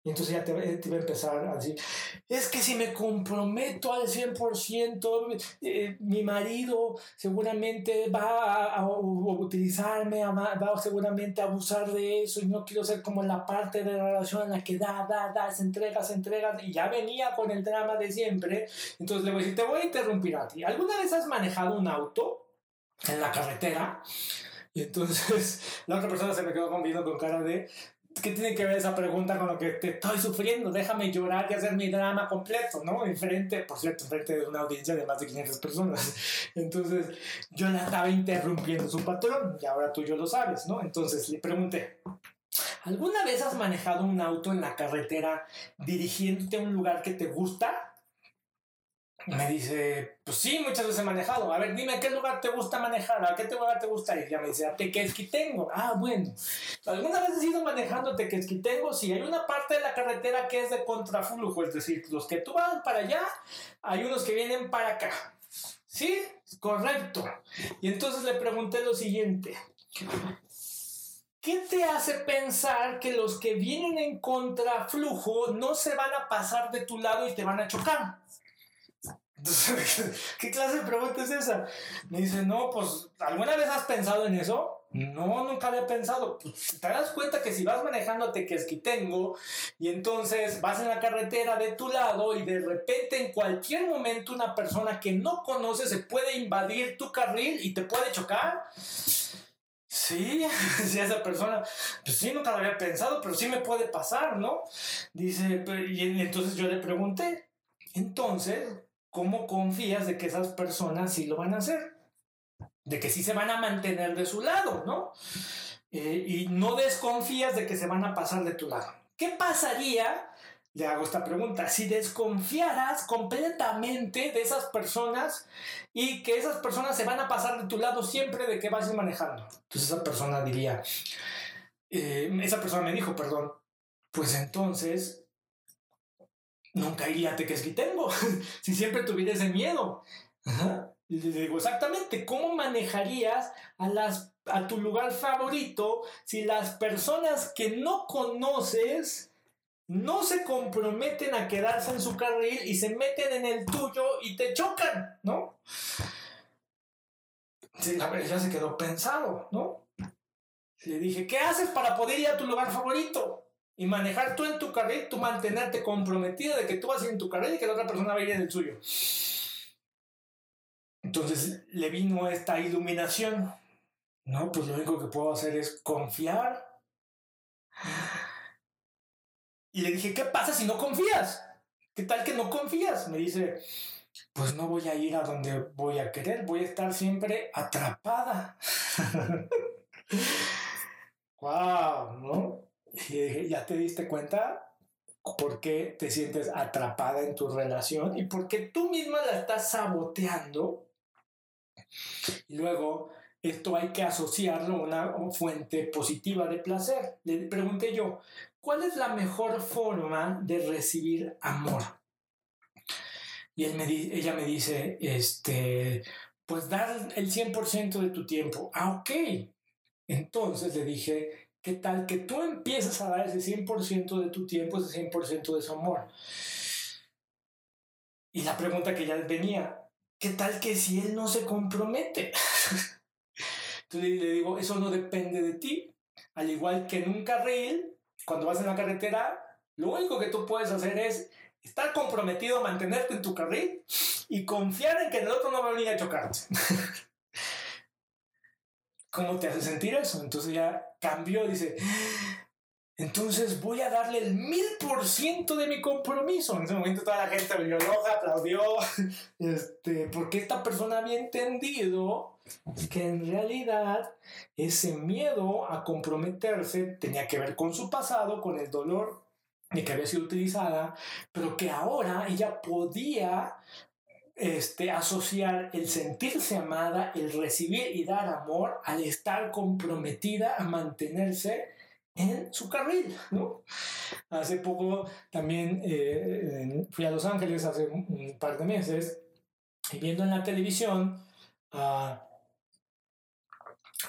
Y entonces ya te, te, va a empezar a decir, es que si me comprometo al 100%, eh, mi marido seguramente va a, utilizarme, va seguramente a abusar de eso y no quiero ser como la parte de la relación en la que da, da, da, se entrega, se entrega y ya venía con el drama de siempre. Entonces le voy a decir, te voy a interrumpir a ti. ¿Alguna vez has manejado un auto en la carretera? Y entonces la otra persona se me quedó conviendo con cara de, ¿Qué tiene que ver esa pregunta con lo que te estoy sufriendo? Déjame llorar y hacer mi drama completo, ¿no? Enfrente, por cierto, enfrente de una audiencia de más de 500 personas. Entonces, yo la estaba interrumpiendo su patrón y ahora tú yo lo sabes, ¿no? Entonces le pregunté, ¿alguna vez has manejado un auto en la carretera dirigiéndote a un lugar que te gusta? Me dice, pues sí, muchas veces he manejado. A ver, dime, ¿a qué lugar te gusta manejar? ¿A qué lugar te gusta ir? Ya me dice, a Tequesquitengo. Ah, bueno. ¿Alguna vez has ido manejando Tequesquitengo? Sí, hay una parte de la carretera que es de contraflujo, es decir, los que tú vas para allá, hay unos que vienen para acá. Sí, correcto. Y entonces le pregunté lo siguiente. ¿Qué te hace pensar que los que vienen en contraflujo no se van a pasar de tu lado y te van a chocar? ¿Qué clase de pregunta es esa? Me dice, no, pues, ¿alguna vez has pensado en eso? No, nunca había pensado. Pues, te das cuenta que si vas manejando tengo y entonces vas en la carretera de tu lado y de repente en cualquier momento una persona que no conoces se puede invadir tu carril y te puede chocar. Sí, si esa persona, pues sí, nunca lo había pensado, pero sí me puede pasar, ¿no? Dice, y entonces yo le pregunté, entonces, ¿cómo confías de que esas personas sí lo van a hacer? De que sí se van a mantener de su lado, ¿no? Eh, y no desconfías de que se van a pasar de tu lado. ¿Qué pasaría? Le hago esta pregunta. Si desconfiaras completamente de esas personas y que esas personas se van a pasar de tu lado siempre de que vas a ir manejando. Entonces esa persona diría, eh, esa persona me dijo, perdón, pues entonces nunca iría a tengo si siempre tuviera ese miedo. Y le digo, exactamente, ¿cómo manejarías a, las, a tu lugar favorito si las personas que no conoces no se comprometen a quedarse en su carril y se meten en el tuyo y te chocan, ¿no? Sí, la verdad ya se quedó pensado, ¿no? Le dije, ¿qué haces para poder ir a tu lugar favorito? Y manejar tú en tu carril, tú mantenerte comprometido de que tú vas a ir en tu carril y que la otra persona va a ir en el suyo. Entonces le vino esta iluminación. No, pues lo único que puedo hacer es confiar. Y le dije, ¿qué pasa si no confías? ¿Qué tal que no confías? Me dice, pues no voy a ir a donde voy a querer, voy a estar siempre atrapada. wow, ¿no? Y dije, ¿ya te diste cuenta por qué te sientes atrapada en tu relación y por qué tú misma la estás saboteando? Y luego, esto hay que asociarlo a una fuente positiva de placer. Le pregunté yo, ¿cuál es la mejor forma de recibir amor? Y él me ella me dice, este, pues dar el 100% de tu tiempo. Ah, ok. Entonces le dije, ¿Qué tal que tú empiezas a dar ese 100% de tu tiempo, ese 100% de su amor? Y la pregunta que ya venía, ¿qué tal que si él no se compromete? Entonces le digo, eso no depende de ti. Al igual que en un carril, cuando vas en la carretera, lo único que tú puedes hacer es estar comprometido a mantenerte en tu carril y confiar en que el otro no va a venir a chocarte. ¿Cómo te hace sentir eso? Entonces ya cambió, dice, entonces voy a darle el mil por ciento de mi compromiso. En ese momento toda la gente me loca, aplaudió, este, porque esta persona había entendido que en realidad ese miedo a comprometerse tenía que ver con su pasado, con el dolor de que había sido utilizada, pero que ahora ella podía este, asociar el sentirse amada, el recibir y dar amor al estar comprometida a mantenerse en su carril, ¿no? Hace poco también eh, fui a Los Ángeles hace un, par de meses y viendo en la televisión uh,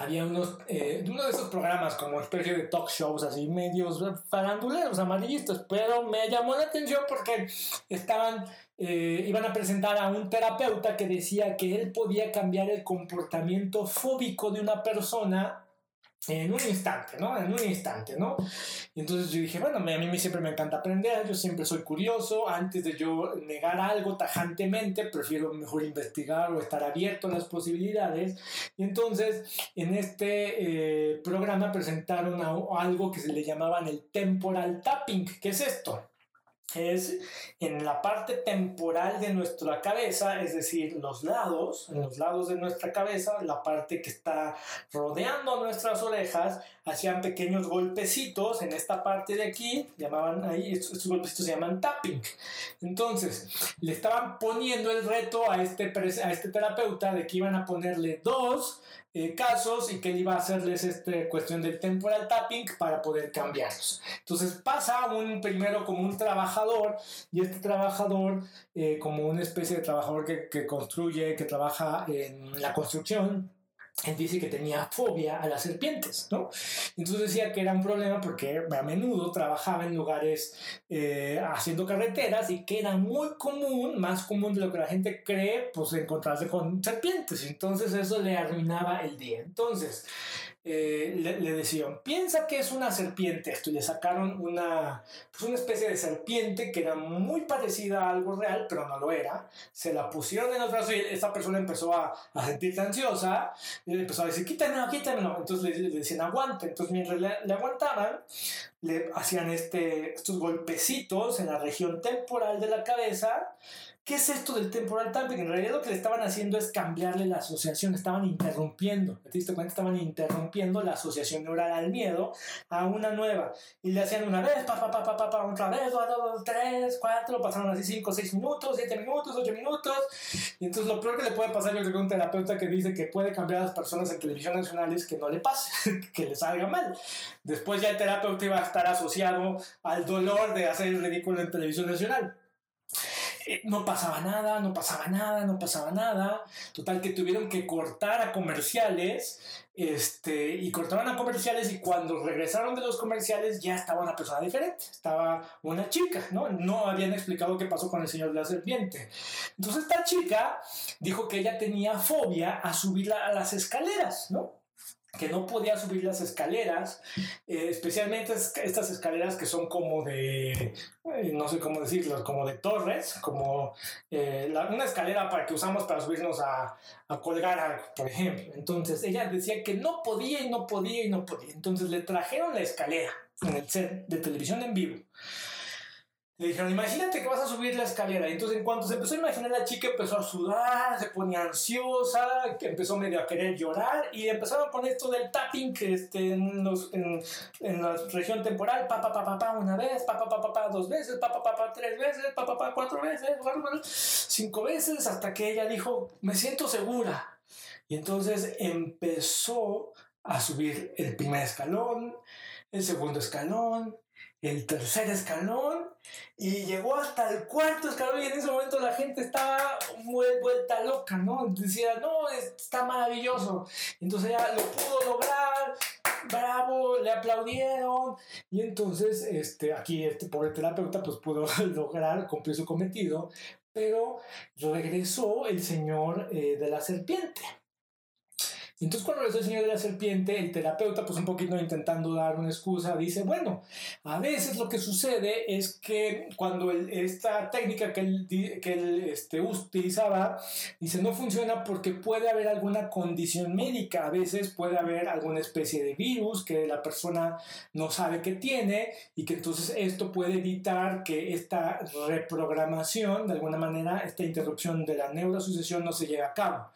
había unos, eh, uno de esos programas como especie de talk shows así medios faranduleros, amarillistas, pero me llamó la atención porque estaban, eh, iban a presentar a un terapeuta que decía que él podía cambiar el comportamiento fóbico de una persona en un instante, ¿no? En un instante, ¿no? Y entonces yo dije, bueno, a mí siempre me encanta aprender, yo siempre soy curioso, antes de yo negar algo tajantemente, prefiero mejor investigar o estar abierto a las posibilidades. Y entonces, en este eh, programa presentaron algo que se le llamaban el temporal tapping, ¿qué es esto? Es en la parte temporal de nuestra cabeza, es decir, los lados, en los lados de nuestra cabeza, la parte que está rodeando nuestras orejas, hacían pequeños golpecitos en esta parte de aquí, llamaban ahí, estos, golpecitos se llaman tapping. Entonces, le estaban poniendo el reto a este, a este terapeuta de que iban a ponerle dos eh, casos y que él iba a hacerles esta cuestión del temporal tapping para poder cambiarlos. Entonces pasa un primero como un trabajador y este trabajador eh, como una especie de trabajador que, que construye, que trabaja en la construcción, él dice que tenía fobia a las serpientes, ¿no? Entonces decía que era un problema porque a menudo trabajaba en lugares eh, haciendo carreteras y que era muy común, más común de lo que la gente cree, pues encontrarse con serpientes. Entonces eso le arruinaba el día. Entonces, eh, le, decían, piensa que es una serpiente esto, y le sacaron una, pues una especie de serpiente que era muy parecida a algo real, pero no lo era, se la pusieron en el brazo y esta persona empezó a, a sentirse ansiosa, y le empezó a decir, quítamelo, quítamelo, entonces le, decían, aguante, entonces mientras le, le, aguantaban, le hacían este, estos golpecitos en la región temporal de la cabeza, ¿Qué es esto del temporal tapping? En realidad lo que le estaban haciendo es cambiarle la asociación, estaban interrumpiendo, ¿te diste cuenta? Estaban interrumpiendo la asociación neural al miedo a una nueva. Y le hacían una vez, pa, pa, pa, pa, pa, otra vez, dos, dos, tres, cuatro, pasaron así cinco, seis minutos, siete minutos, ocho minutos. Y entonces lo peor que le puede pasar, yo creo que un terapeuta que dice que puede cambiar a las personas en televisión nacional es que no le pase, que le salga mal. Después ya el terapeuta iba a estar asociado al dolor de hacer el ridículo en televisión nacional. Eh, no pasaba nada, no pasaba nada, no pasaba nada. Total que tuvieron que cortar a comerciales, este, y cortaron a comerciales y cuando regresaron de los comerciales ya estaba una persona diferente, estaba una chica, ¿no? No habían explicado qué pasó con el señor de la serpiente. Entonces esta chica dijo que ella tenía fobia a subir a las escaleras, ¿no? Que no podía subir las escaleras, eh, especialmente estas escaleras que son como de, eh, no sé cómo decirlo, como de torres, como eh, una escalera para que usamos para subirnos a, a, colgar algo, por ejemplo. Entonces ella decía que no podía y no podía y no podía. Entonces le trajeron la escalera en el set de televisión en vivo. Le dijeron, imagínate que vas a subir la escalera. Y entonces, en cuanto se empezó a imaginar, la chica empezó a sudar, se ponía ansiosa, empezó medio a querer llorar. Y empezaron con esto del tapping que este, en, los, en, en, la región temporal: pa, pa, pa, pa, pa, una vez, pa, pa, pa, pa, pa dos veces, pa, pa, pa, pa, tres veces, pa, pa, pa, cuatro veces, cinco veces, hasta que ella dijo: Me siento segura. Y entonces empezó a subir el primer escalón, el segundo escalón, el tercer escalón y llegó hasta el cuarto escalón y en ese momento la gente estaba muy vuelta loca, ¿no? Decía, no, está maravilloso. Entonces ya lo pudo lograr, bravo, le aplaudieron y entonces este, aquí este pobre terapeuta pues pudo lograr cumplir su cometido, pero regresó el señor eh, de la serpiente. Entonces cuando regresó el señor de la serpiente, el terapeuta, pues un poquito intentando dar una excusa, dice, bueno, a veces lo que sucede es que cuando esta técnica que él, que él este, utilizaba, dice, no funciona porque puede haber alguna condición médica, a veces puede haber alguna especie de virus que la persona no sabe que tiene y que entonces esto puede evitar que esta reprogramación, de alguna manera, esta interrupción de la neuroasociación no se lleve a cabo.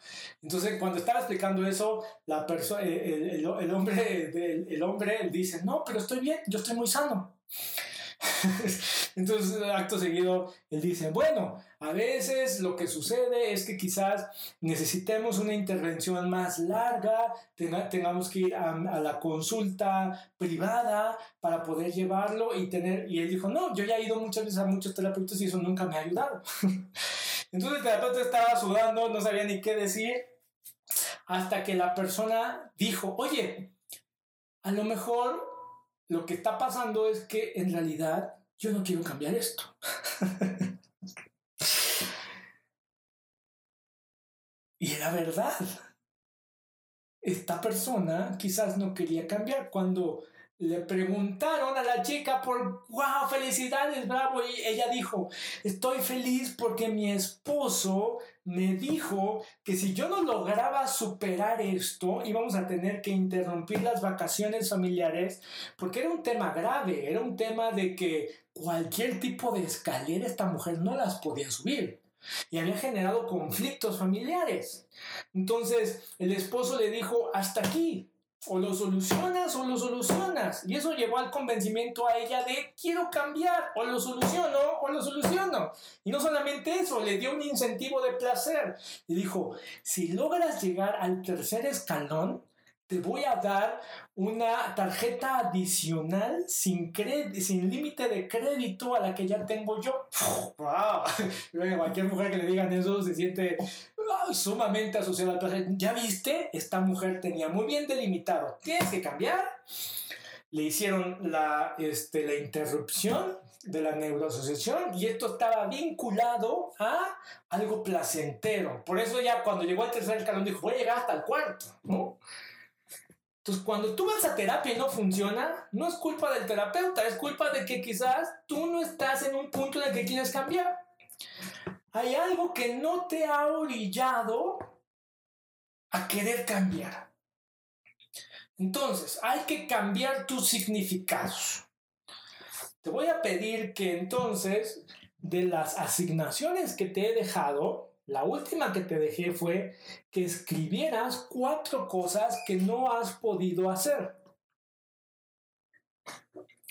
Entonces cuando estaba explicando eso, la persona, el, el, el, hombre, el, hombre dice, no, pero estoy bien, yo estoy muy sano. Entonces, acto seguido, él dice, bueno, a veces lo que sucede es que quizás necesitemos una intervención más larga, tengamos que ir a, a, la consulta privada para poder llevarlo y tener, y él dijo, no, yo ya he ido muchas veces a muchos terapeutas y eso nunca me ha ayudado. Entonces el terapeuta estaba sudando, no sabía ni qué decir hasta que la persona dijo, oye, a lo mejor lo que está pasando es que en realidad yo no quiero cambiar esto. y era verdad. Esta persona quizás no quería cambiar cuando le preguntaron a la chica por, wow, felicidades, bravo, y ella dijo, estoy feliz porque mi esposo me dijo que si yo no lograba superar esto, íbamos a tener que interrumpir las vacaciones familiares, porque era un tema grave, era un tema de que cualquier tipo de escalera esta mujer no las podía subir. Y había generado conflictos familiares. Entonces el esposo le dijo, hasta aquí, o lo solucionas o lo solucionas. Y eso llevó al convencimiento a ella de quiero cambiar, o lo soluciono o lo soluciono. Y no solamente eso, le dio un incentivo de placer. Y dijo, si logras llegar al tercer escalón, te voy a dar una tarjeta adicional sin, sin límite de crédito a la que ya tengo yo. ¡Wow! Cualquier mujer que le digan eso se siente sumamente asociada al placer. ¿Ya viste? Esta mujer tenía muy bien delimitado. Tienes que cambiar. Le hicieron la, este, la interrupción de la neuroasociación y esto estaba vinculado a algo placentero. Por eso ya cuando llegó al tercer escalón dijo, voy a llegar hasta el cuarto, ¿no? Entonces, cuando tú vas a terapia y no funciona, no es culpa del terapeuta, es culpa de que quizás tú no estás en un punto en el que quieres cambiar. Hay algo que no te ha orillado a querer cambiar. Entonces, hay que cambiar tus significados. Te voy a pedir que entonces, de las asignaciones que te he dejado, la última que te dejé fue que escribieras cuatro cosas que no has podido hacer.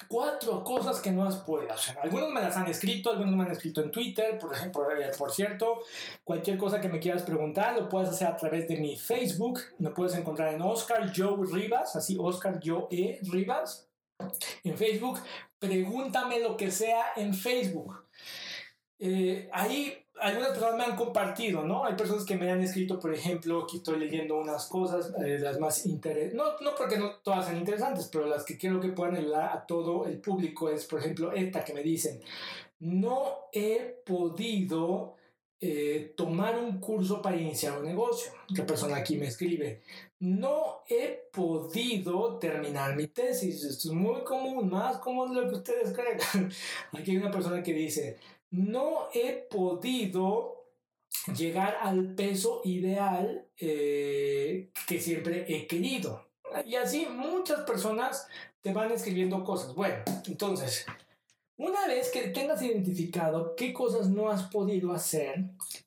Cuatro cosas que no has podido hacer. Algunos me las han escrito, algunos me han escrito en Twitter, por ejemplo, eh, por cierto. Cualquier cosa que me quieras preguntar lo puedes hacer a través de mi Facebook. Me puedes encontrar en Oscar Joe Rivas, así Oscar Joe E. Rivas. En Facebook, pregúntame lo que sea en Facebook. Eh, ahí algunas personas me han compartido, ¿no? Hay personas que me han escrito, por ejemplo, aquí estoy leyendo unas cosas, eh, las más interesantes, no, no porque no todas sean interesantes, pero las que quiero que puedan ayudar a todo el público es, por ejemplo, esta que me dicen, no he podido eh, tomar un curso para iniciar un negocio. Otra persona aquí me escribe, no he podido terminar mi tesis. Esto es muy común, más común de lo que ustedes creen. aquí hay una persona que dice, no he podido llegar al peso ideal eh, que siempre he querido. Y así muchas personas te van escribiendo cosas. Bueno, entonces, una vez que tengas identificado qué cosas no has podido hacer,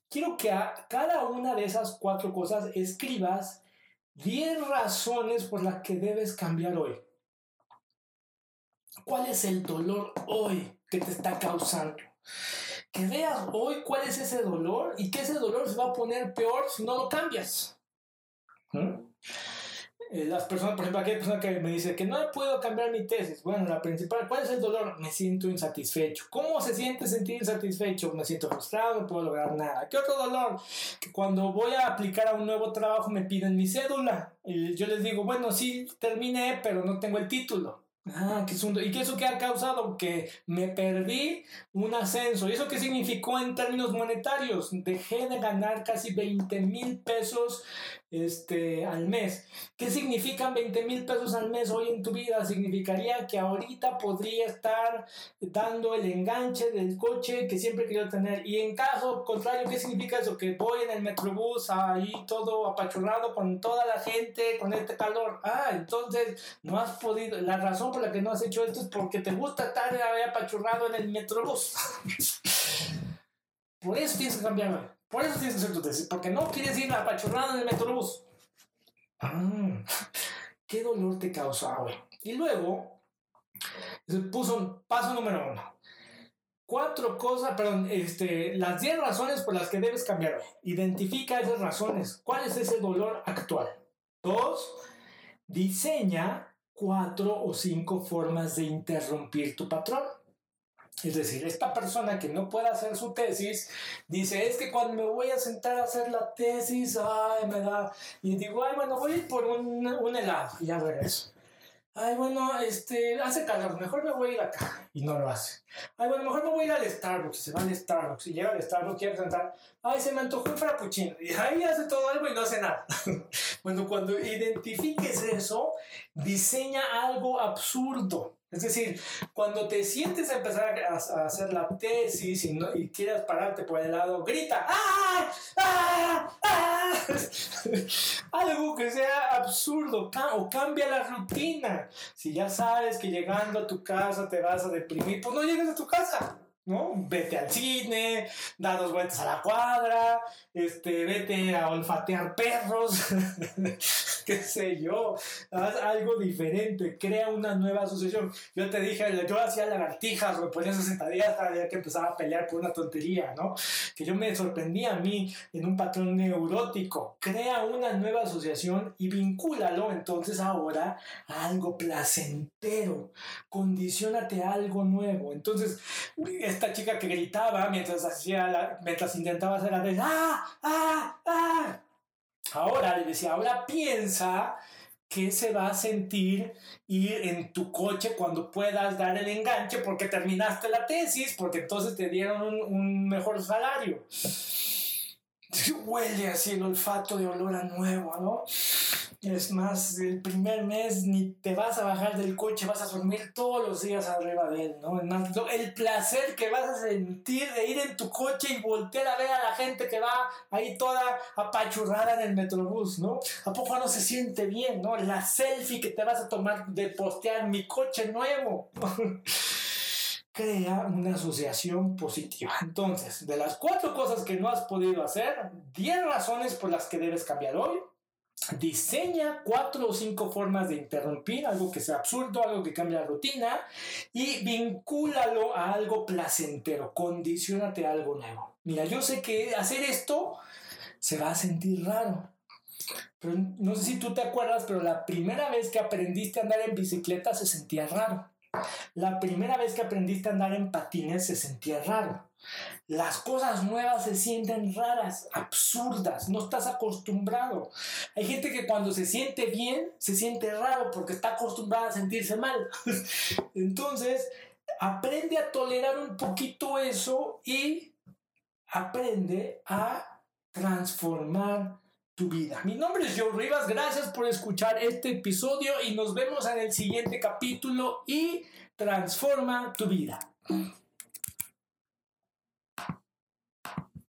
quiero que a cada una de esas cuatro cosas escribas 10 razones por las que debes cambiar hoy. ¿Cuál es el dolor hoy que te está causando? Que veas hoy cuál es ese dolor y que ese dolor se va a poner peor si no lo cambias. ¿Mm? Eh, las personas, por ejemplo, aquella persona que me dice que no puedo cambiar mi tesis. Bueno, la principal, ¿cuál es el dolor? Me siento insatisfecho. ¿Cómo se siente sentir insatisfecho? Me siento frustrado, no puedo lograr nada. ¿Qué otro dolor? Que cuando voy a aplicar a un nuevo trabajo me piden mi cédula. Y yo les digo, bueno, sí, terminé, pero no tengo el título. Ah, qué ¿Y qué eso que ha causado? Que me perdí un ascenso. ¿Y eso qué significó en términos monetarios? Dejé de ganar casi 20 mil pesos este, al mes. ¿Qué significan 20 mil pesos al mes hoy en tu vida? Significaría que ahorita podría estar dando el enganche del coche que siempre quería tener. Y en caso contrario, ¿qué significa eso? Que voy en el metrobús ahí todo apachurrado con toda la gente, con este calor. Ah, entonces no has podido. La razón por la que no has hecho esto es porque te gusta estar ahí apachurrado en el metrobús. por eso tienes que cambiarlo. Por eso tienes que hacer tu tesis, porque no quieres ir apachurrado en el metrobús. Ah, ¿Qué dolor te causa hoy? Y luego, puso paso número uno. Cuatro cosas, perdón, este, las diez razones por las que debes cambiar. Identifica esas razones. ¿Cuál es ese dolor actual? Dos, diseña cuatro o cinco formas de interrumpir tu patrón. Es decir, esta persona que no puede hacer su tesis dice, es que cuando me voy a sentar a hacer la tesis, ay, me da... Y digo, ay, bueno, voy a ir por un, helado y ya regreso. Ay, bueno, este, hace calor, mejor me voy a ir acá. Y no lo hace. Ay, bueno, mejor me voy a ir al Starbucks. Se va al Starbucks y llega al Starbucks, quiere sentar. Ay, se me antojó un frappuccino. Y ahí hace todo algo y no hace nada. bueno, cuando identifiques eso, diseña algo absurdo. Es decir, cuando te sientes a empezar a, hacer la tesis y, y, quieres pararte por el lado, grita, ¡ah! ¡ah! ¡ah! Algo que sea absurdo o cambia la rutina. Si ya sabes que llegando a tu casa te vas a deprimir, pues no llegues a tu casa. ¿No? Vete al cine, da dos vueltas a la cuadra, este, vete a olfatear perros, qué sé yo, haz algo diferente, crea una nueva asociación. Yo te dije, yo hacía lagartijas, me ponía 60 días día que empezaba a pelear por una tontería, ¿no? Que yo me sorprendía a mí en un patrón neurótico. Crea una nueva asociación y vincúlalo entonces ahora a algo placentero. Condiciónate a algo nuevo. Entonces, esta chica que gritaba mientras hacía la, mientras intentaba hacer la ¡ah! ¡ah! ¡ah! Ahora le decía, ahora piensa que se va a sentir ir en tu coche cuando puedas dar el enganche porque terminaste la tesis, porque entonces te dieron un, un mejor salario. Huele así el olfato de olor a nuevo, ¿no? Es más, el primer mes ni te vas a bajar del coche, vas a dormir todos los días arriba de él, ¿no? Más, el placer que vas a sentir de ir en tu coche y voltear a ver a la gente que va ahí toda apachurrada en el metrobús, ¿no? ¿A poco no se siente bien, ¿no? La selfie que te vas a tomar de postear mi coche nuevo. Crea una asociación positiva. Entonces, de las cuatro cosas que no has podido hacer, 10 razones por las que debes cambiar hoy diseña cuatro o cinco formas de interrumpir algo que sea absurdo, algo que cambie la rutina y vincúlalo a algo placentero, condicionate a algo nuevo. Mira, yo sé que hacer esto se va a sentir raro. Pero no sé si tú te acuerdas, pero la primera vez que aprendiste a andar en bicicleta se sentía raro. La primera vez que aprendiste a andar en patines se sentía raro. Las cosas nuevas se sienten raras, absurdas, no estás acostumbrado. Hay gente que cuando se siente bien, se siente raro porque está acostumbrada a sentirse mal. Entonces, aprende a tolerar un poquito eso y aprende a transformar tu vida. Mi nombre es Joe Rivas, gracias por escuchar este episodio y nos vemos en el siguiente capítulo y transforma tu vida.